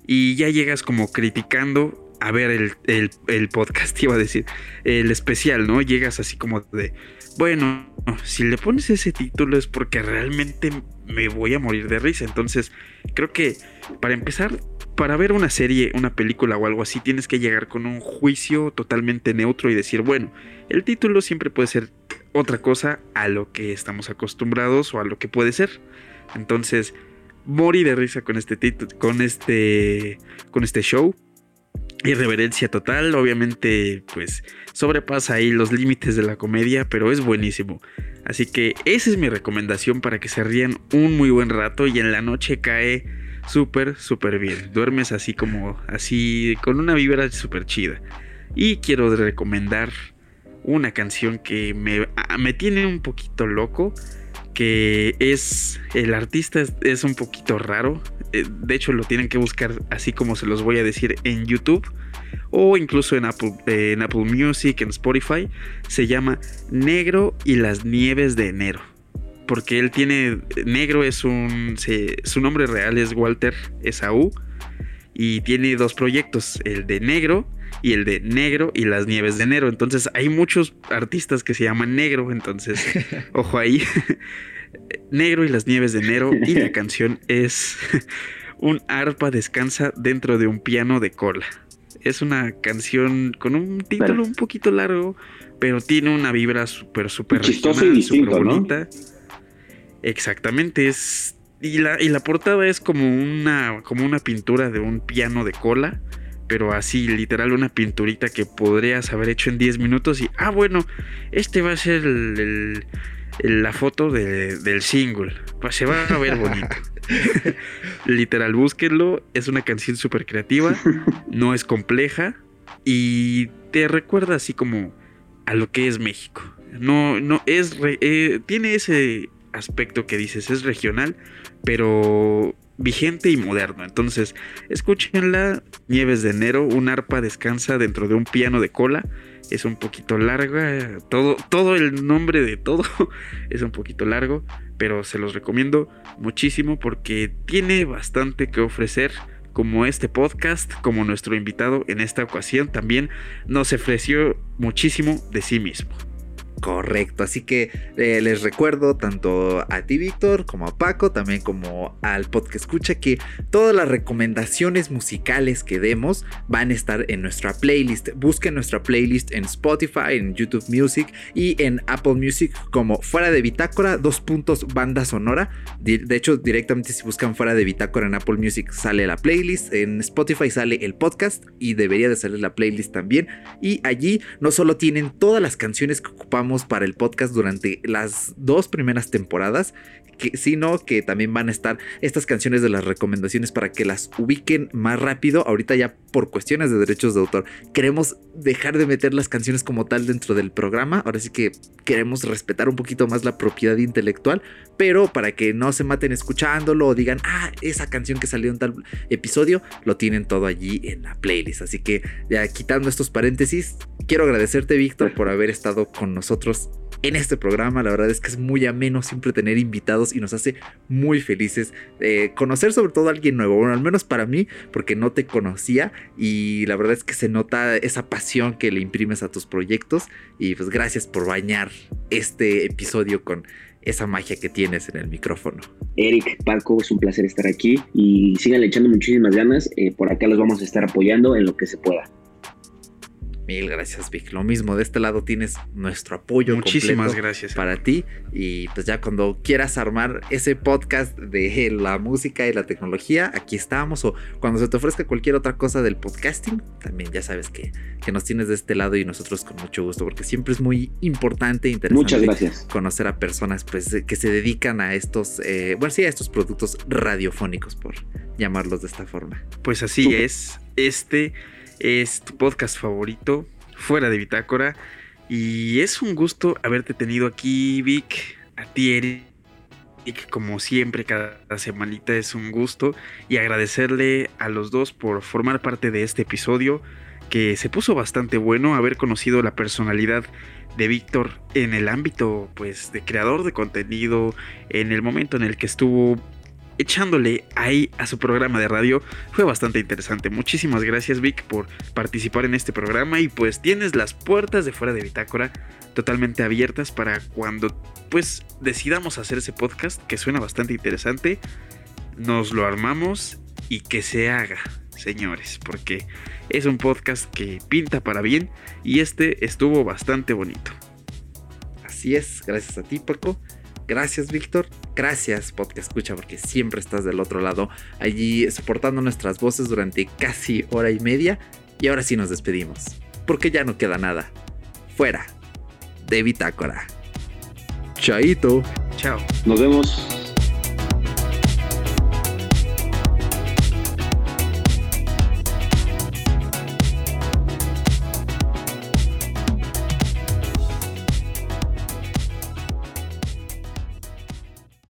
y ya llegas como criticando a ver el, el, el, podcast, [LAUGHS] iba a decir, el especial, ¿no? Llegas así como de, bueno, si le pones ese título es porque realmente me voy a morir de risa. Entonces, creo que para empezar, para ver una serie, una película o algo así, tienes que llegar con un juicio totalmente neutro y decir, bueno, el título siempre puede ser otra cosa a lo que estamos acostumbrados o a lo que puede ser. Entonces, morí de risa con este título, con este, con este show. Irreverencia total, obviamente, pues sobrepasa ahí los límites de la comedia, pero es buenísimo. Así que esa es mi recomendación para que se rían un muy buen rato y en la noche cae súper, súper bien. Duermes así como, así, con una vibra súper chida. Y quiero recomendar una canción que me, me tiene un poquito loco que es el artista es, es, un poquito raro. De hecho, lo tienen que buscar así como se los voy a decir en YouTube o incluso en Apple, eh, en Apple Music, en Spotify. Se llama Negro y las Nieves de Enero. Porque él tiene. Negro es un. Se, su nombre real es Walter Esaú. Y tiene dos proyectos: el de Negro y el de Negro y las Nieves de Enero. Entonces hay muchos artistas que se llaman Negro. Entonces, [LAUGHS] ojo ahí. Negro y las Nieves de Enero. Y la canción es Un arpa descansa dentro de un piano de cola. Es una canción con un título un poquito largo, pero tiene una vibra súper, súper chistosa y distinta, bonita. ¿no? Exactamente, es. Y la, y la portada es como una, como una pintura de un piano de cola pero así, literal, una pinturita que podrías haber hecho en 10 minutos y, ah, bueno, este va a ser el, el, el, la foto de, del single, pues se va a ver bonito. [LAUGHS] literal, búsquenlo, es una canción súper creativa, no es compleja y te recuerda así como a lo que es México. No, no, es, re, eh, tiene ese aspecto que dices, es regional, pero vigente y moderno. Entonces, escúchenla, Nieves de Enero, un arpa descansa dentro de un piano de cola. Es un poquito larga, todo, todo el nombre de todo [LAUGHS] es un poquito largo, pero se los recomiendo muchísimo porque tiene bastante que ofrecer como este podcast, como nuestro invitado en esta ocasión también nos ofreció muchísimo de sí mismo. Correcto, así que eh, les recuerdo tanto a ti Víctor como a Paco, también como al podcast escucha que todas las recomendaciones musicales que demos van a estar en nuestra playlist. Busquen nuestra playlist en Spotify, en YouTube Music y en Apple Music como fuera de bitácora, dos puntos banda sonora. De hecho, directamente si buscan fuera de bitácora en Apple Music sale la playlist, en Spotify sale el podcast y debería de salir la playlist también. Y allí no solo tienen todas las canciones que ocupamos para el podcast durante las dos primeras temporadas, que, sino que también van a estar estas canciones de las recomendaciones para que las ubiquen más rápido. Ahorita ya por cuestiones de derechos de autor queremos dejar de meter las canciones como tal dentro del programa. Ahora sí que queremos respetar un poquito más la propiedad intelectual, pero para que no se maten escuchándolo o digan, ah, esa canción que salió en tal episodio, lo tienen todo allí en la playlist. Así que ya quitando estos paréntesis, quiero agradecerte Víctor por haber estado con nosotros en este programa. La verdad es que es muy ameno siempre tener invitados y nos hace muy felices eh, conocer sobre todo a alguien nuevo. Bueno, al menos para mí, porque no te conocía y la verdad es que se nota esa pasión que le imprimes a tus proyectos y pues gracias por bañar este episodio con esa magia que tienes en el micrófono. Eric, Paco, es un placer estar aquí y sigan echando muchísimas ganas. Eh, por acá los vamos a estar apoyando en lo que se pueda. Mil gracias, Vic. Lo mismo, de este lado tienes nuestro apoyo. Muchísimas gracias. Para ti. Y pues ya cuando quieras armar ese podcast de la música y la tecnología, aquí estamos. O cuando se te ofrezca cualquier otra cosa del podcasting, también ya sabes que, que nos tienes de este lado y nosotros con mucho gusto, porque siempre es muy importante e interesante Muchas gracias. conocer a personas pues, que se dedican a estos, eh, bueno, sí, a estos productos radiofónicos, por llamarlos de esta forma. Pues así es. Este es tu podcast favorito, fuera de Bitácora. Y es un gusto haberte tenido aquí, Vic, a ti, Eric. Como siempre, cada semanita es un gusto. Y agradecerle a los dos por formar parte de este episodio, que se puso bastante bueno haber conocido la personalidad de Víctor en el ámbito pues de creador de contenido, en el momento en el que estuvo echándole ahí a su programa de radio. Fue bastante interesante. Muchísimas gracias Vic por participar en este programa y pues tienes las puertas de fuera de Bitácora totalmente abiertas para cuando pues decidamos hacer ese podcast que suena bastante interesante. Nos lo armamos y que se haga, señores, porque es un podcast que pinta para bien y este estuvo bastante bonito. Así es, gracias a ti Paco. Gracias, Víctor. Gracias, Podcast Escucha, porque siempre estás del otro lado, allí soportando nuestras voces durante casi hora y media. Y ahora sí nos despedimos, porque ya no queda nada. Fuera de Bitácora. Chaito. Chao. Nos vemos.